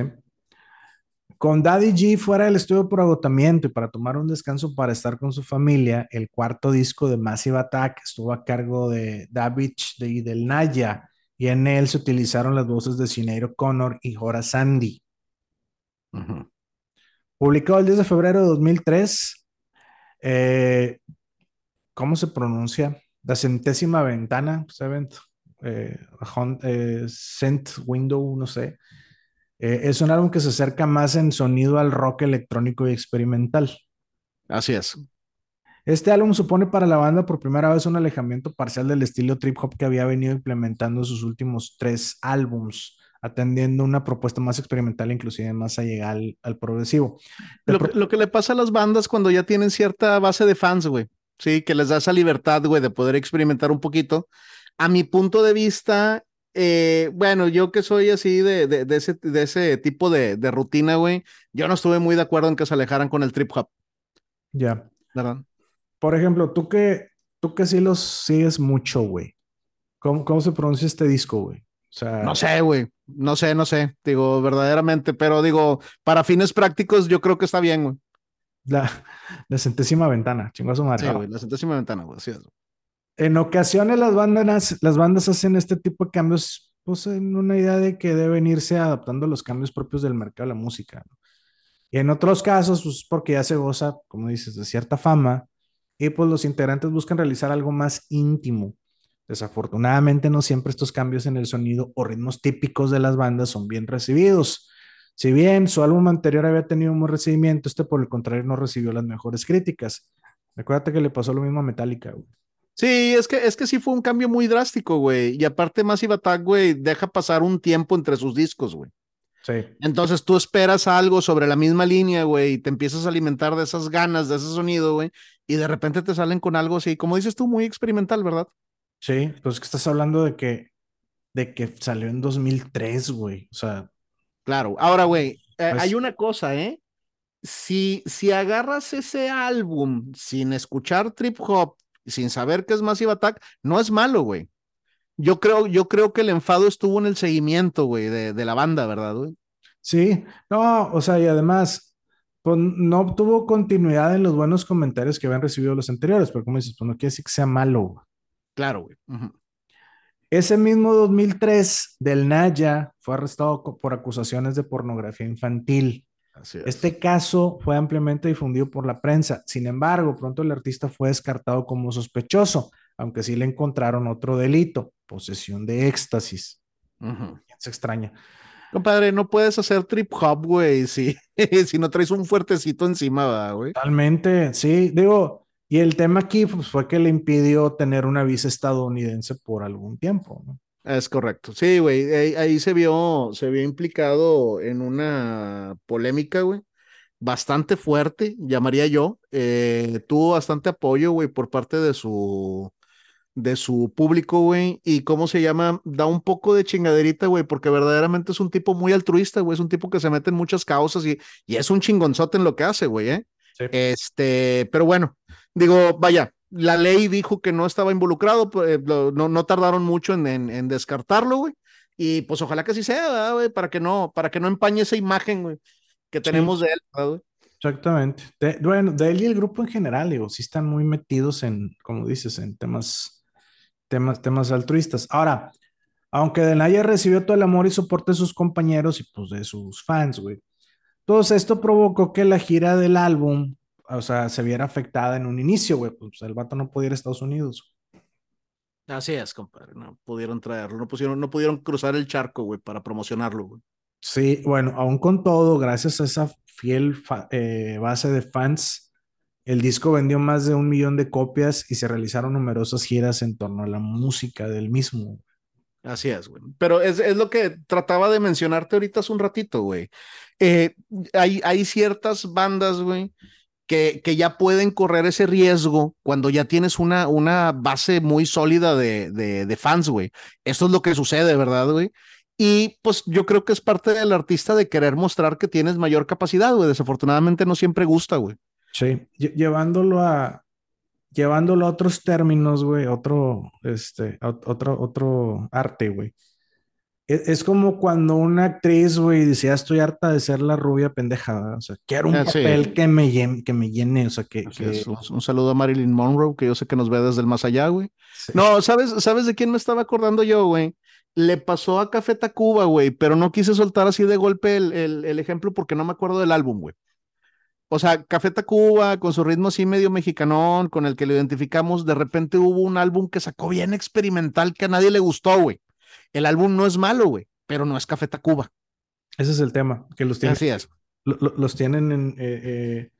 Con Daddy G fuera del estudio por agotamiento y para tomar un descanso para estar con su familia, el cuarto disco de Massive Attack estuvo a cargo de David y del Naya, y en él se utilizaron las voces de Sinead Connor y Jora Sandy. Uh -huh. Publicado el 10 de febrero de 2003. Eh, ¿Cómo se pronuncia? La centésima ventana, Seventh, eh, eh, Cent Window, no sé. Eh, es un álbum que se acerca más en sonido al rock electrónico y experimental. Así es. Este álbum supone para la banda por primera vez un alejamiento parcial del estilo trip hop que había venido implementando en sus últimos tres álbums, atendiendo una propuesta más experimental, inclusive más allegada al, al progresivo. Lo, pro lo, que le pasa a las bandas cuando ya tienen cierta base de fans, güey, sí, que les da esa libertad, güey, de poder experimentar un poquito. A mi punto de vista, eh, bueno, yo que soy así de, de, de, ese, de ese tipo de, de rutina, güey, yo no estuve muy de acuerdo en que se alejaran con el trip hop. Ya. ¿Verdad? Por ejemplo, tú que, tú que sí los sigues mucho, güey. ¿Cómo, ¿Cómo se pronuncia este disco, güey? O sea... No sé, güey. No sé, no sé. Digo, verdaderamente, pero digo, para fines prácticos, yo creo que está bien, güey. La, la centésima ventana, su madre. Sí, güey, la centésima ventana, güey, así es. En ocasiones las bandas, las bandas hacen este tipo de cambios, pues en una idea de que deben irse adaptando a los cambios propios del mercado de la música. ¿no? Y en otros casos, pues porque ya se goza, como dices, de cierta fama, y pues los integrantes buscan realizar algo más íntimo. Desafortunadamente, no siempre estos cambios en el sonido o ritmos típicos de las bandas son bien recibidos. Si bien su álbum anterior había tenido un buen recibimiento, este por el contrario no recibió las mejores críticas. Acuérdate que le pasó lo mismo a Metallica, güey. Sí, es que, es que sí fue un cambio muy drástico, güey. Y aparte, Massive Attack, güey, deja pasar un tiempo entre sus discos, güey. Sí. Entonces tú esperas algo sobre la misma línea, güey, y te empiezas a alimentar de esas ganas, de ese sonido, güey, y de repente te salen con algo así, como dices tú, muy experimental, ¿verdad? Sí, pues que estás hablando de que, de que salió en 2003, güey. O sea. Claro. Ahora, güey, eh, pues... hay una cosa, ¿eh? Si, si agarras ese álbum sin escuchar trip hop, sin saber qué es Massive Attack, no es malo, güey. Yo creo, yo creo que el enfado estuvo en el seguimiento, güey, de, de, la banda, ¿verdad, güey? Sí, no, o sea, y además, pues no tuvo continuidad en los buenos comentarios que habían recibido los anteriores, pero como dices, pues no quiere decir que sea malo. Güey. Claro, güey. Uh -huh. Ese mismo 2003, Del Naya fue arrestado por acusaciones de pornografía infantil. Así es. Este caso fue ampliamente difundido por la prensa. Sin embargo, pronto el artista fue descartado como sospechoso, aunque sí le encontraron otro delito, posesión de éxtasis. Uh -huh. Se extraña. Compadre, no puedes hacer trip hop, güey, si, si no traes un fuertecito encima, güey. Totalmente, sí. Digo, y el tema aquí pues, fue que le impidió tener una visa estadounidense por algún tiempo, ¿no? Es correcto. Sí, güey, ahí, ahí, se vio, se vio implicado en una polémica, güey, bastante fuerte, llamaría yo. Eh, tuvo bastante apoyo, güey, por parte de su, de su público, güey, y cómo se llama, da un poco de chingaderita, güey, porque verdaderamente es un tipo muy altruista, güey, es un tipo que se mete en muchas causas y, y es un chingonzote en lo que hace, güey, ¿eh? Sí. Este, pero bueno, digo, vaya, la ley dijo que no estaba involucrado, pues, no, no tardaron mucho en, en, en descartarlo, güey. Y pues ojalá que así sea, güey, para que no, para que no empañe esa imagen, güey, que tenemos sí. de él, güey. Exactamente. De, bueno, de él y el grupo en general, digo, sí están muy metidos en, como dices, en temas, temas, temas altruistas. Ahora, aunque Denaya recibió todo el amor y soporte de sus compañeros y pues de sus fans, güey. Todo esto provocó que la gira del álbum o sea, se viera afectada en un inicio, güey, pues el vato no podía ir a Estados Unidos. Así es, compadre, no pudieron traerlo, no pudieron, no pudieron cruzar el charco, güey, para promocionarlo, güey. Sí, bueno, aún con todo, gracias a esa fiel eh, base de fans, el disco vendió más de un millón de copias y se realizaron numerosas giras en torno a la música del mismo. Así es, güey. Pero es, es, lo que trataba de mencionarte ahorita hace un ratito, güey. Eh, hay, hay ciertas bandas, güey, que, ya pueden correr ese riesgo cuando ya tienes una, una base muy sólida de, de, de fans, güey. Esto es lo que sucede, ¿verdad, güey? Y pues yo creo que es parte del artista de querer mostrar que tienes mayor capacidad, güey. Desafortunadamente no siempre gusta, güey. Sí, llevándolo a, llevándolo a otros términos, güey, otro, este, otro, otro arte, güey. Es, es, como cuando una actriz, güey, dice, ya estoy harta de ser la rubia pendeja, o sea, quiero un ah, papel sí. que, me llene, que me llene, o sea, que... que... Un saludo a Marilyn Monroe, que yo sé que nos ve desde el más allá, güey. Sí. No, ¿sabes, ¿sabes de quién me estaba acordando yo, güey? Le pasó a Café Tacuba, güey, pero no quise soltar así de golpe el, el, el ejemplo porque no me acuerdo del álbum, güey. O sea, Café Tacuba, con su ritmo así medio mexicanón, con el que lo identificamos, de repente hubo un álbum que sacó bien experimental que a nadie le gustó, güey. El álbum no es malo, güey, pero no es Café Tacuba. Ese es el tema, que los tienen. Así es. Lo, lo, los tienen en. Eh, eh,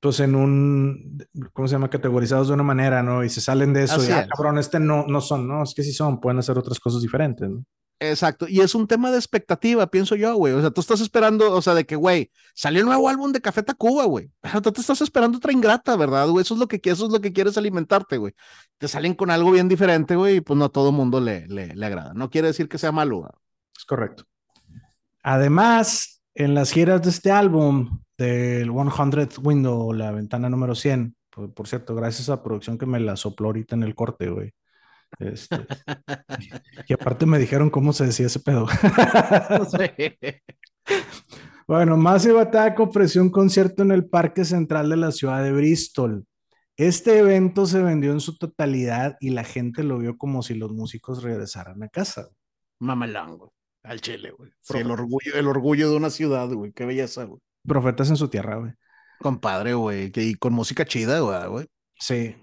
pues en un, ¿cómo se llama? Categorizados de una manera, ¿no? Y se salen de eso Así y, ah, es. cabrón, este no, no son, ¿no? Es que sí son, pueden hacer otras cosas diferentes, ¿no? Exacto, y es un tema de expectativa, pienso yo, güey. O sea, tú estás esperando, o sea, de que, güey, salió el nuevo álbum de Café Tacuba, güey. Pero tú te estás esperando otra ingrata, ¿verdad, güey? Eso es lo que, eso es lo que quieres alimentarte, güey. Te salen con algo bien diferente, güey, y pues no a todo mundo le, le, le agrada. No quiere decir que sea malo. Es correcto. Además, en las giras de este álbum, del 100th Window, la ventana número 100, por, por cierto, gracias a producción que me la sopló ahorita en el corte, güey. Este, y aparte me dijeron cómo se decía ese pedo. bueno, Massive Attack ofreció un concierto en el Parque Central de la ciudad de Bristol. Este evento se vendió en su totalidad y la gente lo vio como si los músicos regresaran a casa. Mamalán, güey. Al Chile, güey. Sí, el orgullo, el orgullo de una ciudad, güey. Qué belleza, güey. Profetas en su tierra, güey. Compadre, güey. Y con música chida, güey. Sí,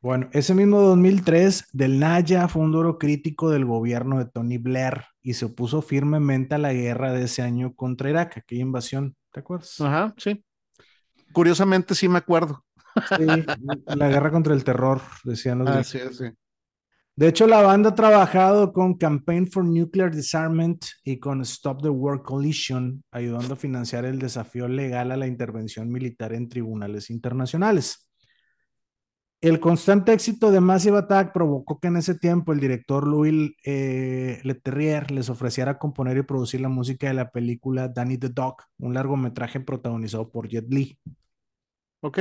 bueno, ese mismo 2003, Del Naya fue un duro crítico del gobierno de Tony Blair y se opuso firmemente a la guerra de ese año contra Irak, aquella invasión, ¿te acuerdas? Ajá, sí. Curiosamente sí me acuerdo. Sí, la guerra contra el terror, decían los ah, sí, sí. De hecho, la banda ha trabajado con Campaign for Nuclear Disarmament y con Stop the War Coalition, ayudando a financiar el desafío legal a la intervención militar en tribunales internacionales. El constante éxito de Massive Attack provocó que en ese tiempo el director Louis eh, Leterrier les ofreciera componer y producir la música de la película Danny the Dog, un largometraje protagonizado por Jet Li. Ok.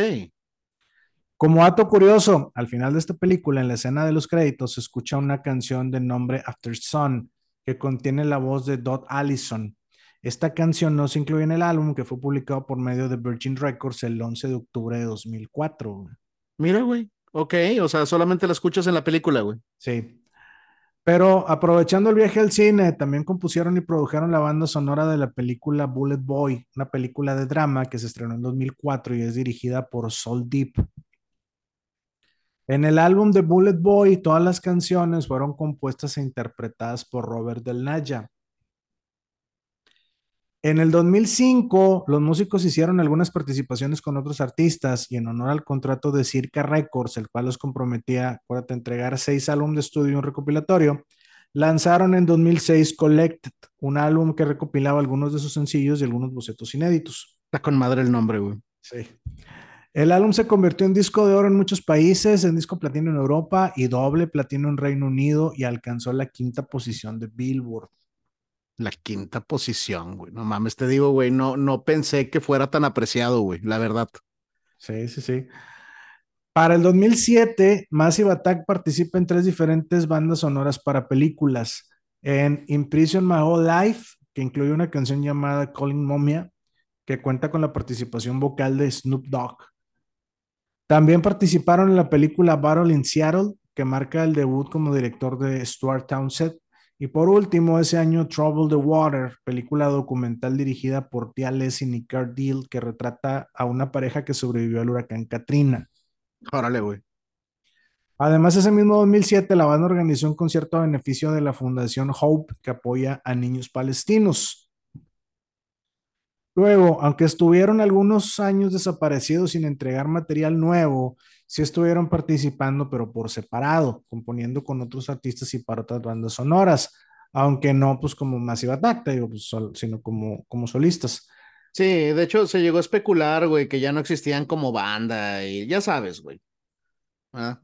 Como dato curioso, al final de esta película, en la escena de los créditos, se escucha una canción de nombre After Sun, que contiene la voz de Dot Allison. Esta canción no se incluye en el álbum que fue publicado por medio de Virgin Records el 11 de octubre de 2004. Mira, güey. Ok, o sea, solamente la escuchas en la película, güey. Sí. Pero aprovechando el viaje al cine, también compusieron y produjeron la banda sonora de la película Bullet Boy, una película de drama que se estrenó en 2004 y es dirigida por Soul Deep. En el álbum de Bullet Boy, todas las canciones fueron compuestas e interpretadas por Robert Del Naya. En el 2005, los músicos hicieron algunas participaciones con otros artistas y en honor al contrato de Circa Records, el cual los comprometía a entregar seis álbumes de estudio y un recopilatorio, lanzaron en 2006 Collected, un álbum que recopilaba algunos de sus sencillos y algunos bocetos inéditos. Está con madre el nombre, güey. Sí. El álbum se convirtió en disco de oro en muchos países, en disco platino en Europa y doble platino en Reino Unido y alcanzó la quinta posición de Billboard. La quinta posición, güey. No mames, te digo, güey, no, no pensé que fuera tan apreciado, güey, la verdad. Sí, sí, sí. Para el 2007, Massive Attack participa en tres diferentes bandas sonoras para películas. En Imprison My Whole Life, que incluye una canción llamada Calling Momia, que cuenta con la participación vocal de Snoop Dogg. También participaron en la película Battle in Seattle, que marca el debut como director de Stuart Townsend y por último, ese año Trouble the Water, película documental dirigida por Tia Leslie y Nick Deal, que retrata a una pareja que sobrevivió al huracán Katrina. Órale, güey. Además, ese mismo 2007, la banda organizó un concierto a beneficio de la Fundación Hope, que apoya a niños palestinos. Luego, aunque estuvieron algunos años desaparecidos sin entregar material nuevo, sí estuvieron participando, pero por separado, componiendo con otros artistas y para otras bandas sonoras, aunque no pues como Massive Attack, digo, pues, sino como, como solistas. Sí, de hecho se llegó a especular, güey, que ya no existían como banda y ya sabes, güey. ¿Ah?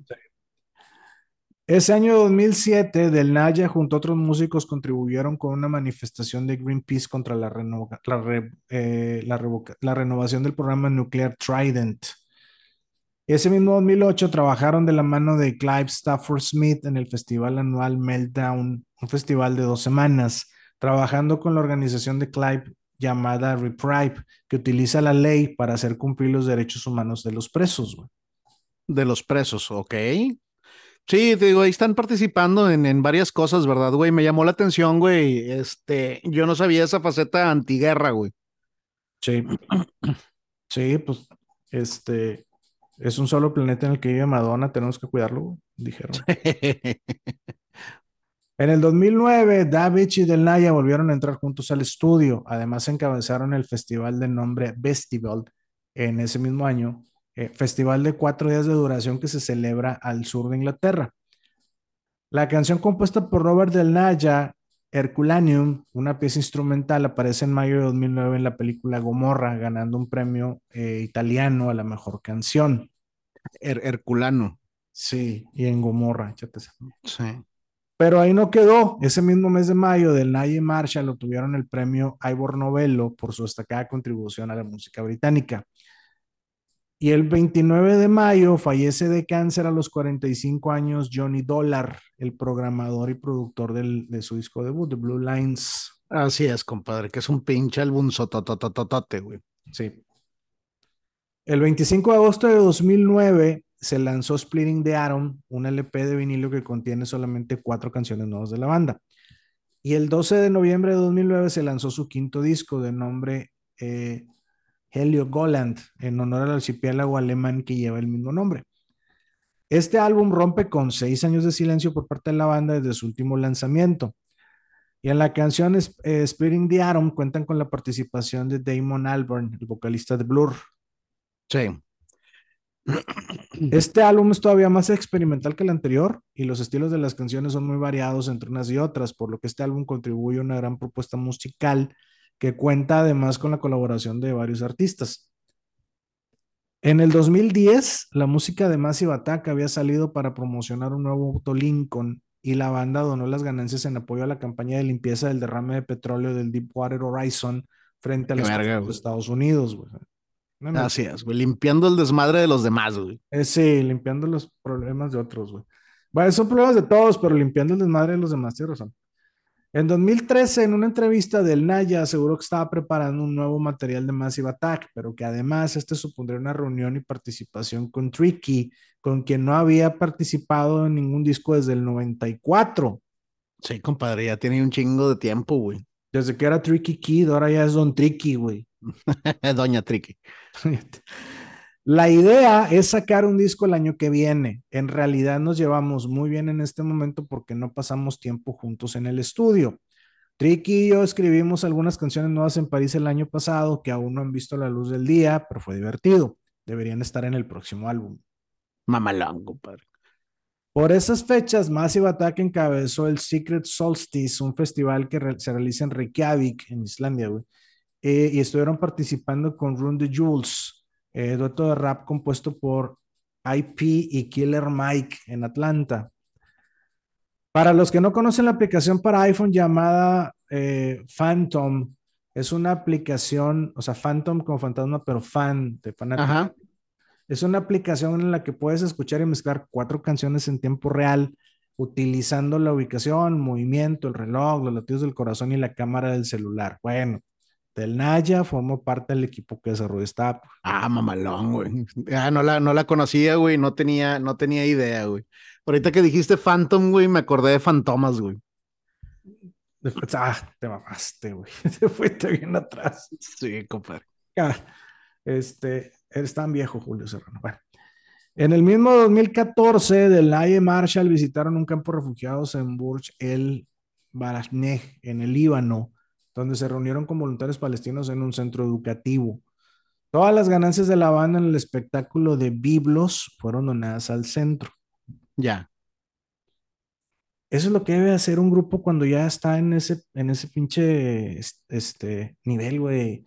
Ese año 2007, Del Naya junto a otros músicos contribuyeron con una manifestación de Greenpeace contra la, la, eh, la renovación del programa nuclear Trident. Ese mismo 2008 trabajaron de la mano de Clive Stafford Smith en el festival anual Meltdown, un festival de dos semanas, trabajando con la organización de Clive llamada Reprieve, que utiliza la ley para hacer cumplir los derechos humanos de los presos. De los presos, ok. Sí, digo, ahí están participando en, en, varias cosas, ¿verdad, güey? Me llamó la atención, güey. Este, yo no sabía esa faceta antiguerra, güey. Sí. Sí, pues, este, es un solo planeta en el que vive Madonna, tenemos que cuidarlo, dijeron. en el 2009, David y Del Naya volvieron a entrar juntos al estudio. Además, encabezaron el festival de nombre Festival, en ese mismo año, eh, festival de cuatro días de duración que se celebra al sur de Inglaterra. La canción compuesta por Robert Del Naya, Herculaneum, una pieza instrumental, aparece en mayo de 2009 en la película Gomorra, ganando un premio eh, italiano a la mejor canción. Herculano. Sí, y en Gomorra, Sí. Pero ahí no quedó. Ese mismo mes de mayo, del Nye Marshall obtuvieron el premio Ivor Novello por su destacada contribución a la música británica. Y el 29 de mayo fallece de cáncer a los 45 años Johnny Dollar, el programador y productor de su disco debut, The Blue Lines. Así es, compadre, que es un pinche álbum sototototote, güey. Sí. El 25 de agosto de 2009 se lanzó Splitting the Atom, un LP de vinilo que contiene solamente cuatro canciones nuevas de la banda. Y el 12 de noviembre de 2009 se lanzó su quinto disco de nombre eh, Helio Goland, en honor al archipiélago alemán que lleva el mismo nombre. Este álbum rompe con seis años de silencio por parte de la banda desde su último lanzamiento. Y en la canción eh, the Atom cuentan con la participación de Damon Albarn, el vocalista de Blur. Sí. Este álbum es todavía más experimental que el anterior y los estilos de las canciones son muy variados entre unas y otras, por lo que este álbum contribuye a una gran propuesta musical que cuenta además con la colaboración de varios artistas. En el 2010, la música de Massive Attack había salido para promocionar un nuevo auto Lincoln y la banda donó las ganancias en apoyo a la campaña de limpieza del derrame de petróleo del Deepwater Horizon frente a los Estados Unidos. Así es, güey, limpiando el desmadre de los demás, güey. Eh, sí, limpiando los problemas de otros, güey. Bueno, son problemas de todos, pero limpiando el desmadre de los demás, tienes razón. En 2013, en una entrevista del Naya, aseguró que estaba preparando un nuevo material de Massive Attack, pero que además este supondría una reunión y participación con Tricky, con quien no había participado en ningún disco desde el 94. Sí, compadre, ya tiene un chingo de tiempo, güey. Desde que era Tricky Kid, ahora ya es Don Tricky, güey. Doña Tricky. La idea es sacar un disco el año que viene. En realidad nos llevamos muy bien en este momento porque no pasamos tiempo juntos en el estudio. Tricky y yo escribimos algunas canciones nuevas en París el año pasado que aún no han visto la luz del día, pero fue divertido. Deberían estar en el próximo álbum. Mamalón, compadre. Por esas fechas, Massive Attack encabezó el Secret Solstice, un festival que se realiza en Reykjavik, en Islandia, güey eh, y estuvieron participando con Run the Jules, eh, dueto de rap compuesto por IP y Killer Mike en Atlanta. Para los que no conocen la aplicación para iPhone llamada eh, Phantom, es una aplicación, o sea, Phantom como fantasma, pero fan de fanático. Es una aplicación en la que puedes escuchar y mezclar cuatro canciones en tiempo real utilizando la ubicación, movimiento, el reloj, los latidos del corazón y la cámara del celular. Bueno, del Naya, formó parte del equipo que desarrolló esta Ah, mamalón, güey. Ah, no la, no la conocía, güey, no tenía, no tenía idea, güey. Ahorita que dijiste Phantom, güey, me acordé de Fantomas, güey. Ah, te mamaste, güey. Te fuiste bien atrás. Sí, compadre. Ah, este, eres tan viejo, Julio Serrano. Bueno. En el mismo 2014, del Naya Marshall visitaron un campo de refugiados en Burj el Barajneh, en el Líbano, donde se reunieron con voluntarios palestinos en un centro educativo. Todas las ganancias de la banda en el espectáculo de Biblos fueron donadas al centro. Ya. Eso es lo que debe hacer un grupo cuando ya está en ese, en ese pinche este, nivel, güey.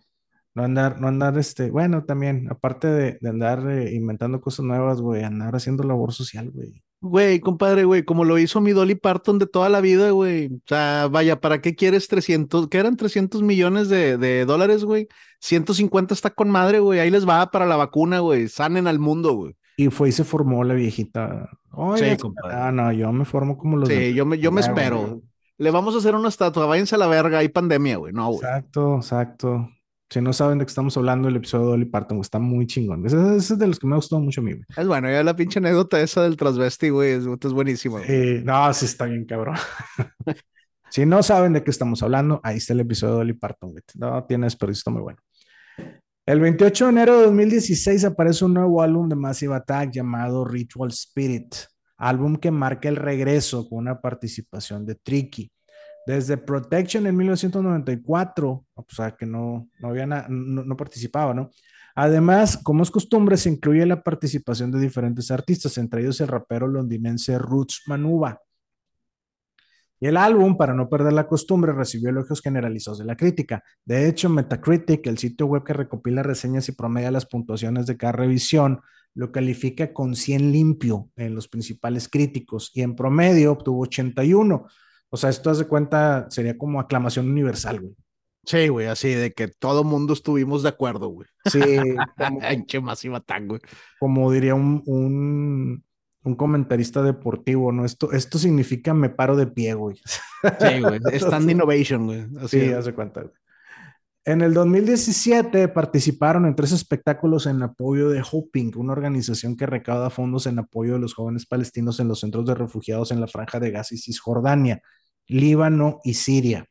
No andar, no andar, este, bueno, también, aparte de, andar eh, inventando cosas nuevas, güey, andar haciendo labor social, güey. Güey, compadre, güey, como lo hizo mi Dolly Parton de toda la vida, güey. O sea, vaya, ¿para qué quieres 300? ¿Qué eran 300 millones de, dólares, güey? 150 está con madre, güey. Ahí les va para la vacuna, güey. Sanen al mundo, güey. Y fue y se formó la viejita. sí, compadre. Ah, no, yo me formo como los. Sí, yo me, yo me espero. Le vamos a hacer una estatua, váyanse a la verga, hay pandemia, güey. No, güey. Exacto, exacto. Si no saben de qué estamos hablando, el episodio de Dolly Parton está muy chingón. Ese, es de los que me ha gustado mucho a mí. Es bueno, ya la pinche anécdota esa del transvesti, güey, es, es buenísima. no, sí está bien, cabrón. si no saben de qué estamos hablando, ahí está el episodio de Dolly Parton, güey. No tiene desperdicio, está muy bueno. El 28 de enero de 2016 aparece un nuevo álbum de Massive Attack llamado Ritual Spirit, álbum que marca el regreso con una participación de Tricky. Desde Protection en 1994, o sea que no, no, había no, participaba, ¿no? Además, como es costumbre, se incluye la participación de diferentes artistas, entre ellos el rapero londinense Roots Manuba. Y el álbum, para no perder la costumbre, recibió elogios generalizados de la crítica. De hecho, Metacritic, el sitio web que recopila reseñas y promedia las puntuaciones de cada revisión, lo califica con 100 limpio en los principales críticos y en promedio obtuvo 81. O sea, esto hace cuenta, sería como aclamación universal, güey. Sí, güey, así de que todo mundo estuvimos de acuerdo, güey. Sí, como, masiva tan, güey. Como diría un, un, un, comentarista deportivo, ¿no? Esto, esto significa me paro de pie, güey. Sí, güey. Stand innovation, güey. Así sí, hace cuenta, güey. En el 2017 participaron en tres espectáculos en apoyo de Hoping, una organización que recauda fondos en apoyo de los jóvenes palestinos en los centros de refugiados en la Franja de Gaza y Cisjordania, Líbano y Siria.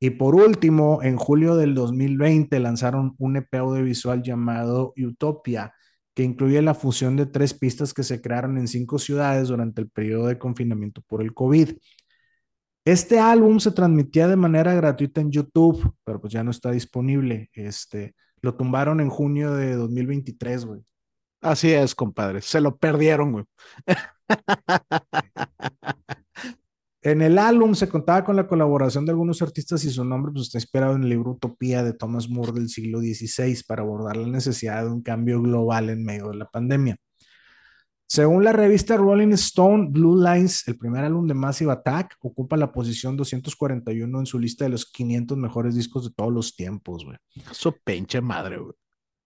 Y por último, en julio del 2020 lanzaron un EP audiovisual llamado Utopia, que incluye la fusión de tres pistas que se crearon en cinco ciudades durante el periodo de confinamiento por el COVID. Este álbum se transmitía de manera gratuita en YouTube, pero pues ya no está disponible. Este, lo tumbaron en junio de 2023, güey. Así es, compadre. Se lo perdieron, güey. En el álbum se contaba con la colaboración de algunos artistas y su nombre pues, está inspirado en el libro Utopía de Thomas More del siglo XVI para abordar la necesidad de un cambio global en medio de la pandemia. Según la revista Rolling Stone, Blue Lines, el primer álbum de Massive Attack, ocupa la posición 241 en su lista de los 500 mejores discos de todos los tiempos, güey. Su pinche madre, güey.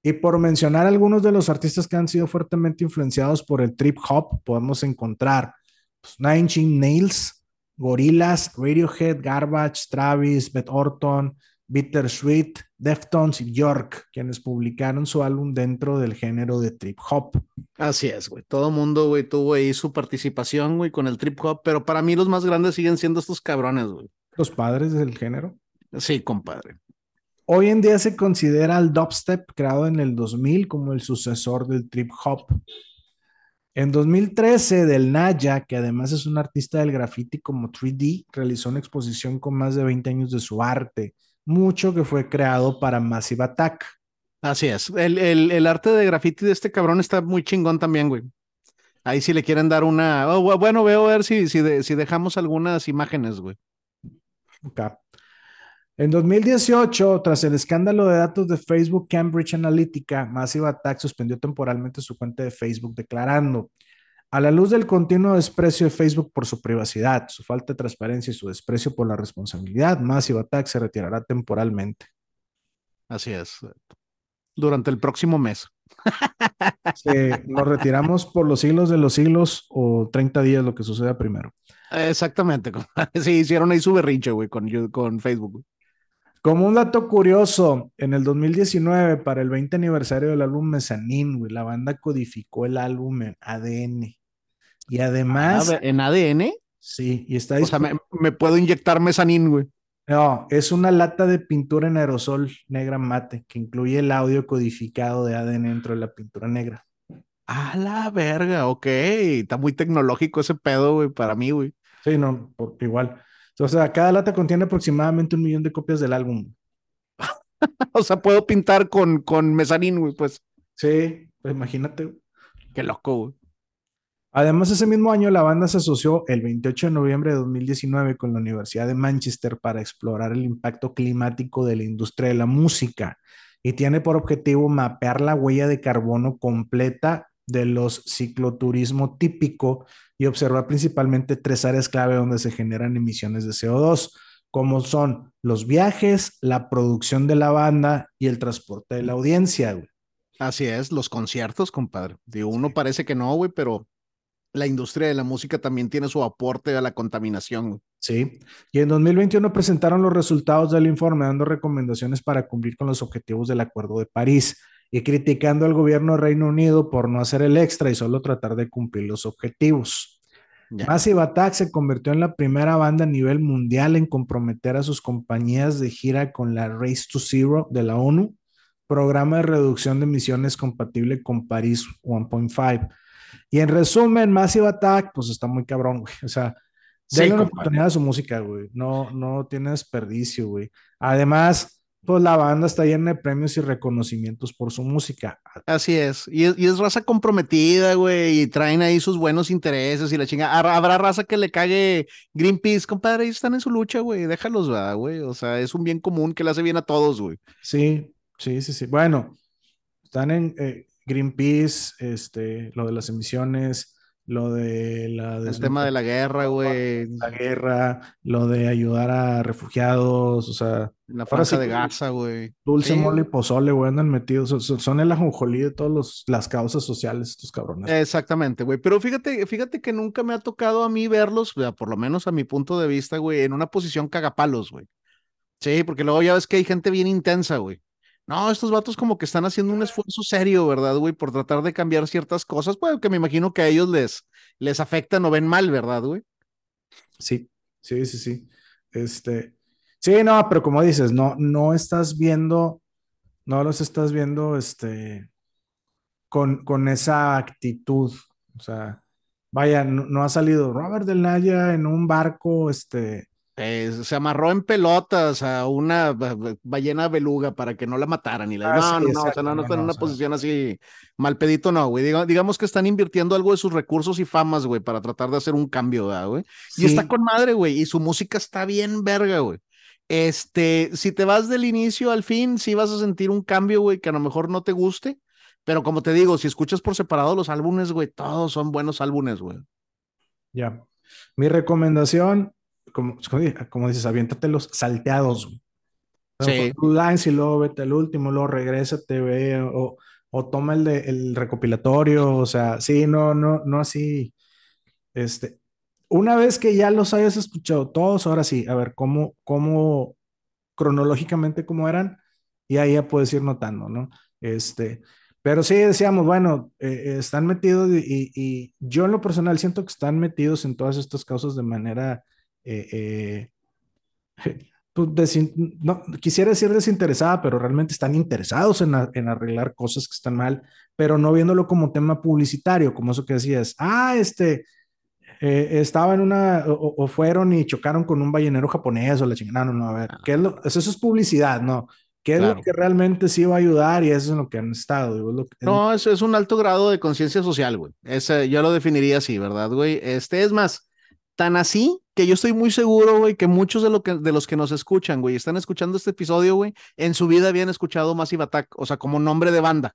Y por mencionar algunos de los artistas que han sido fuertemente influenciados por el trip hop, podemos encontrar pues, Nine Inch Nails, Gorillaz, Radiohead, Garbage, Travis, Beth Orton, Bittersweet, Deftones y York, quienes publicaron su álbum dentro del género de trip hop. Así es, güey. Todo mundo, güey, tuvo ahí su participación, güey, con el trip hop, pero para mí los más grandes siguen siendo estos cabrones, güey. Los padres del género. Sí, compadre. Hoy en día se considera el dubstep creado en el 2000 como el sucesor del trip hop. En 2013, Del Naya, que además es un artista del graffiti como 3D, realizó una exposición con más de 20 años de su arte, mucho que fue creado para Massive Attack. Así es. El, arte de graffiti de este cabrón está muy chingón también, güey. Ahí si le quieren dar una. Oh, bueno, veo a ver si, si, si dejamos algunas imágenes, güey. Ok. En 2018, tras el escándalo de datos de Facebook Cambridge Analytica, Massive Attack suspendió temporalmente su cuenta de Facebook declarando, a la luz del continuo desprecio de Facebook por su privacidad, su falta de transparencia y su desprecio por la responsabilidad, Massive Attack se retirará temporalmente. Así es. Durante el próximo mes. Sí, nos retiramos por los siglos de los siglos o 30 días, lo que suceda primero. Exactamente. Sí, hicieron ahí su berrinche, güey, con, con Facebook. Como un dato curioso, en el 2019, para el 20 aniversario del álbum Mezzanine, la banda codificó el álbum en ADN. Y además. Ah, ¿En ADN? Sí, y está O sea, me, puedo inyectar Mezzanine, güey. No, es una lata de pintura en aerosol negra mate que incluye el audio codificado de ADN dentro de la pintura negra. A la verga, ok. Está muy tecnológico ese pedo, güey, para mí, güey. Sí, no, igual. O sea, cada lata contiene aproximadamente un millón de copias del álbum. o sea, puedo pintar con, con mezanín, güey, pues. Sí, pues imagínate. Qué loco, güey. Además, ese mismo año la banda se asoció el 28 de noviembre de 2019 con la Universidad de Manchester para explorar el impacto climático de la industria de la música y tiene por objetivo mapear la huella de carbono completa de los cicloturismo típico y observar principalmente tres áreas clave donde se generan emisiones de CO2, como son los viajes, la producción de la banda y el transporte de la audiencia. Así es, los conciertos, compadre. De uno parece que no, güey, pero la industria de la música también tiene su aporte a la contaminación. Sí, y en 2021 presentaron los resultados del informe dando recomendaciones para cumplir con los objetivos del Acuerdo de París y criticando al gobierno de Reino Unido por no hacer el extra y solo tratar de cumplir los objetivos. Massive Attack se convirtió en la primera banda a nivel mundial en comprometer a sus compañías de gira con la Race to Zero de la ONU, programa de reducción de emisiones compatible con París 1.5. Y en resumen, Massive Attack, pues está muy cabrón, güey. O sea, denle una oportunidad a su música, güey. No, no tiene desperdicio, güey. Además, pues la banda está llena de premios y reconocimientos por su música. Así es. Y es, y es raza comprometida, güey, y traen ahí sus buenos intereses y la chinga. Habrá raza que le cague Greenpeace, compadre, ellos están en su lucha, güey, déjalos, güey. O sea, es un bien común que le hace bien a todos, güey. Sí, sí, sí, sí. Bueno, están en eh, Greenpeace, este, lo de las emisiones, lo de la... El tema de la guerra, güey. La guerra, lo de ayudar a refugiados, o sea... La franja de Gaza, güey. Dulce, mole y pozole, güey, andan metidos. Son, el ajonjolí de todas las causas sociales estos cabrones. Exactamente, güey. Pero fíjate, fíjate que nunca me ha tocado a mí verlos, por lo menos a mi punto de vista, güey, en una posición cagapalos, güey. Sí, porque luego ya ves que hay gente bien intensa, güey. No, estos vatos como que están haciendo un esfuerzo serio, ¿verdad, güey? Por tratar de cambiar ciertas cosas, pues que me imagino que a ellos les, les afectan o ven mal, ¿verdad, güey? Sí, sí, sí, sí. Este, sí, no, pero como dices, no, no estás viendo, no los estás viendo, este, con, con esa actitud, o sea, vaya, no, ha salido Robert Del Naya en un barco, este, eh, se amarró en pelotas a una ballena beluga para que no la mataran y la... Ah, no, no, o sea, no, no está en una posición así mal pedito, no, güey. digamos que están invirtiendo algo de sus recursos y famas, güey, para tratar de hacer un cambio, güey? Y está con madre, güey, y su música está bien verga, güey. Este, si te vas del inicio al fin, sí vas a sentir un cambio, güey, que a lo mejor no te guste, pero como te digo, si escuchas por separado los álbumes, güey, todos son buenos álbumes, güey. Ya. Mi recomendación como, como dices, aviéntate los salteados. Sí. Lines y luego vete al último, luego regresa, te ve, o, o toma el, de, el recopilatorio, o sea, sí, no, no, no así. Este, una vez que ya los hayas escuchado todos, ahora sí, a ver, cómo, cómo cronológicamente cómo eran, y ahí ya puedes ir notando, ¿no? Este, pero sí decíamos, bueno, eh, están metidos y, y, yo en lo personal siento que están metidos en todas estas causas de manera eh, eh, no, quisiera decir desinteresada, pero realmente están interesados en, en, arreglar cosas que están mal, pero no viéndolo como tema publicitario, como eso que decías, ah, este, eh, estaba en una, o, fueron y chocaron con un ballenero japonés o la chingada, no, no, a ver, ¿qué es lo, eso es publicidad, ¿no? ¿Qué es lo que realmente sí va a ayudar y eso es lo que han estado? no, eso es un alto grado de conciencia social, güey. Ese, yo lo definiría así, ¿verdad, güey? Este es más, tan así que yo estoy muy seguro, güey, que muchos de, lo que, de los que nos escuchan, güey, están escuchando este episodio, güey, en su vida habían escuchado Massive Attack, o sea, como nombre de banda.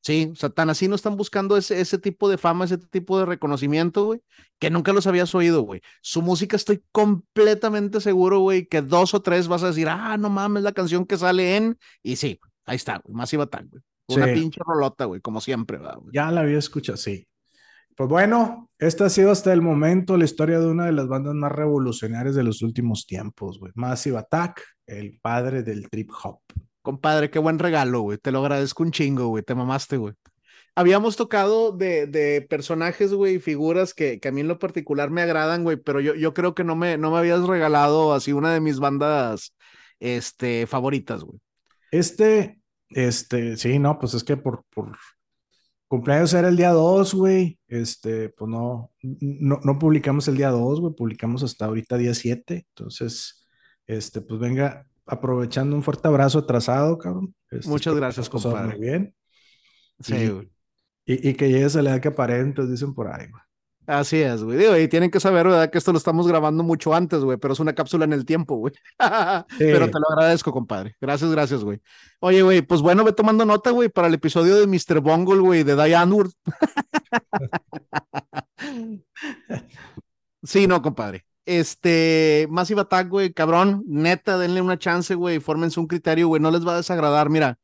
Sí, o sea, tan así no están buscando ese, ese tipo de fama, ese tipo de reconocimiento, güey, que nunca los habías oído, güey. Su música estoy completamente seguro, güey, que dos o tres vas a decir, ah, no mames, la canción que sale en, y sí, ahí está, güey, Massive Attack, güey. Una pinche rolota, güey, como siempre, güey. Ya la había escuchado, sí. Pues bueno, esta ha sido hasta el momento la historia de una de las bandas más revolucionarias de los últimos tiempos, güey. Massive Attack, el padre del trip hop. Compadre, qué buen regalo, güey. Te lo agradezco un chingo, güey. Te mamaste, güey. Habíamos tocado de, de personajes, güey, figuras que, que, a mí en lo particular me agradan, güey, pero yo, yo creo que no me, no me habías regalado así una de mis bandas este, favoritas, güey. Este, este, sí, no, pues es que por, por cumpleaños era el día 2, güey. Este, pues no, no, no publicamos el día 2, güey, publicamos hasta ahorita día 7. Entonces, este, pues venga, aprovechando un fuerte abrazo atrasado, cabrón. Este, Muchas gracias, compadre. Muy bien. Sí, güey. Y, y, que llegues a la edad que aparentes, dicen por ahí, güey. Así es, güey. Digo, y tienen que saber, ¿verdad? Que esto lo estamos grabando mucho antes, güey, pero es una cápsula en el tiempo, güey. Pero te lo agradezco, compadre. Gracias, gracias, güey. Oye, güey, pues bueno, ve tomando nota, güey, para el episodio de Mr. Bungle, güey, de Diane Wood. sí, no, compadre. Este, Massive Attack, güey, cabrón, neta, denle una chance, güey, fórmense un criterio, güey, no les va a desagradar, mira,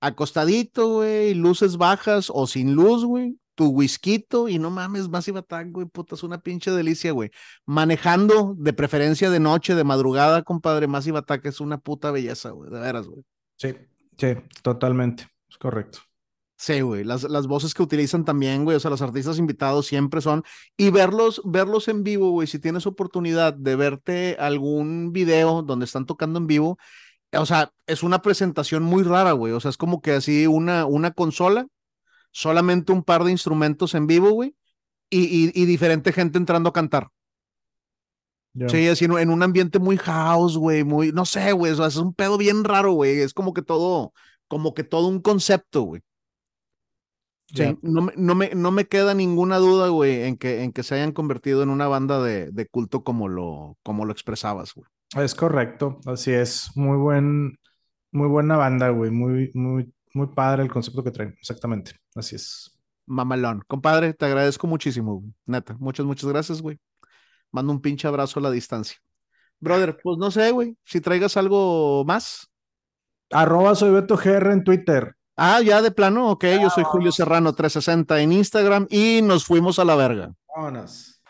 acostadito, güey, luces bajas o sin luz, güey, tu whisky y no mames, Massive Attack, güey, puta, es una pinche delicia, güey. Manejando, de preferencia de noche, de madrugada, compadre, Massive Attack es una puta belleza, güey, de veras, güey. Sí, sí, totalmente, es correcto. Sí, güey, las, las voces que utilizan también, güey, o sea, los artistas invitados siempre son, y verlos, verlos en vivo, güey, si tienes oportunidad de verte algún video donde están tocando en vivo, o sea, es una presentación muy rara, güey, o sea, es como que así una, una consola solamente un par de instrumentos en vivo, güey, y, y, diferente gente entrando a cantar. Sí, así en, un ambiente muy house, güey, muy, no sé, güey, es un pedo bien raro, güey, es como que todo, como que todo un concepto, güey. Sí, no, me, no, me, no me queda ninguna duda, güey, en que, en que se hayan convertido en una banda de, de culto como lo, como lo expresabas, güey. Es correcto, así es. Muy buen, muy buena banda, güey. Muy, muy, muy padre el concepto que traen. Exactamente. Así es. Mamalón. Compadre, te agradezco muchísimo, güey. Neta. Muchas, muchas gracias, güey. Mando un pinche abrazo a la distancia. Brother, pues no sé, güey. Si traigas algo más. Arroba soy Beto GR en Twitter. Ah, ya de plano, ok. Yo soy Julio Serrano 360 en Instagram y nos fuimos a la verga. Vámonos.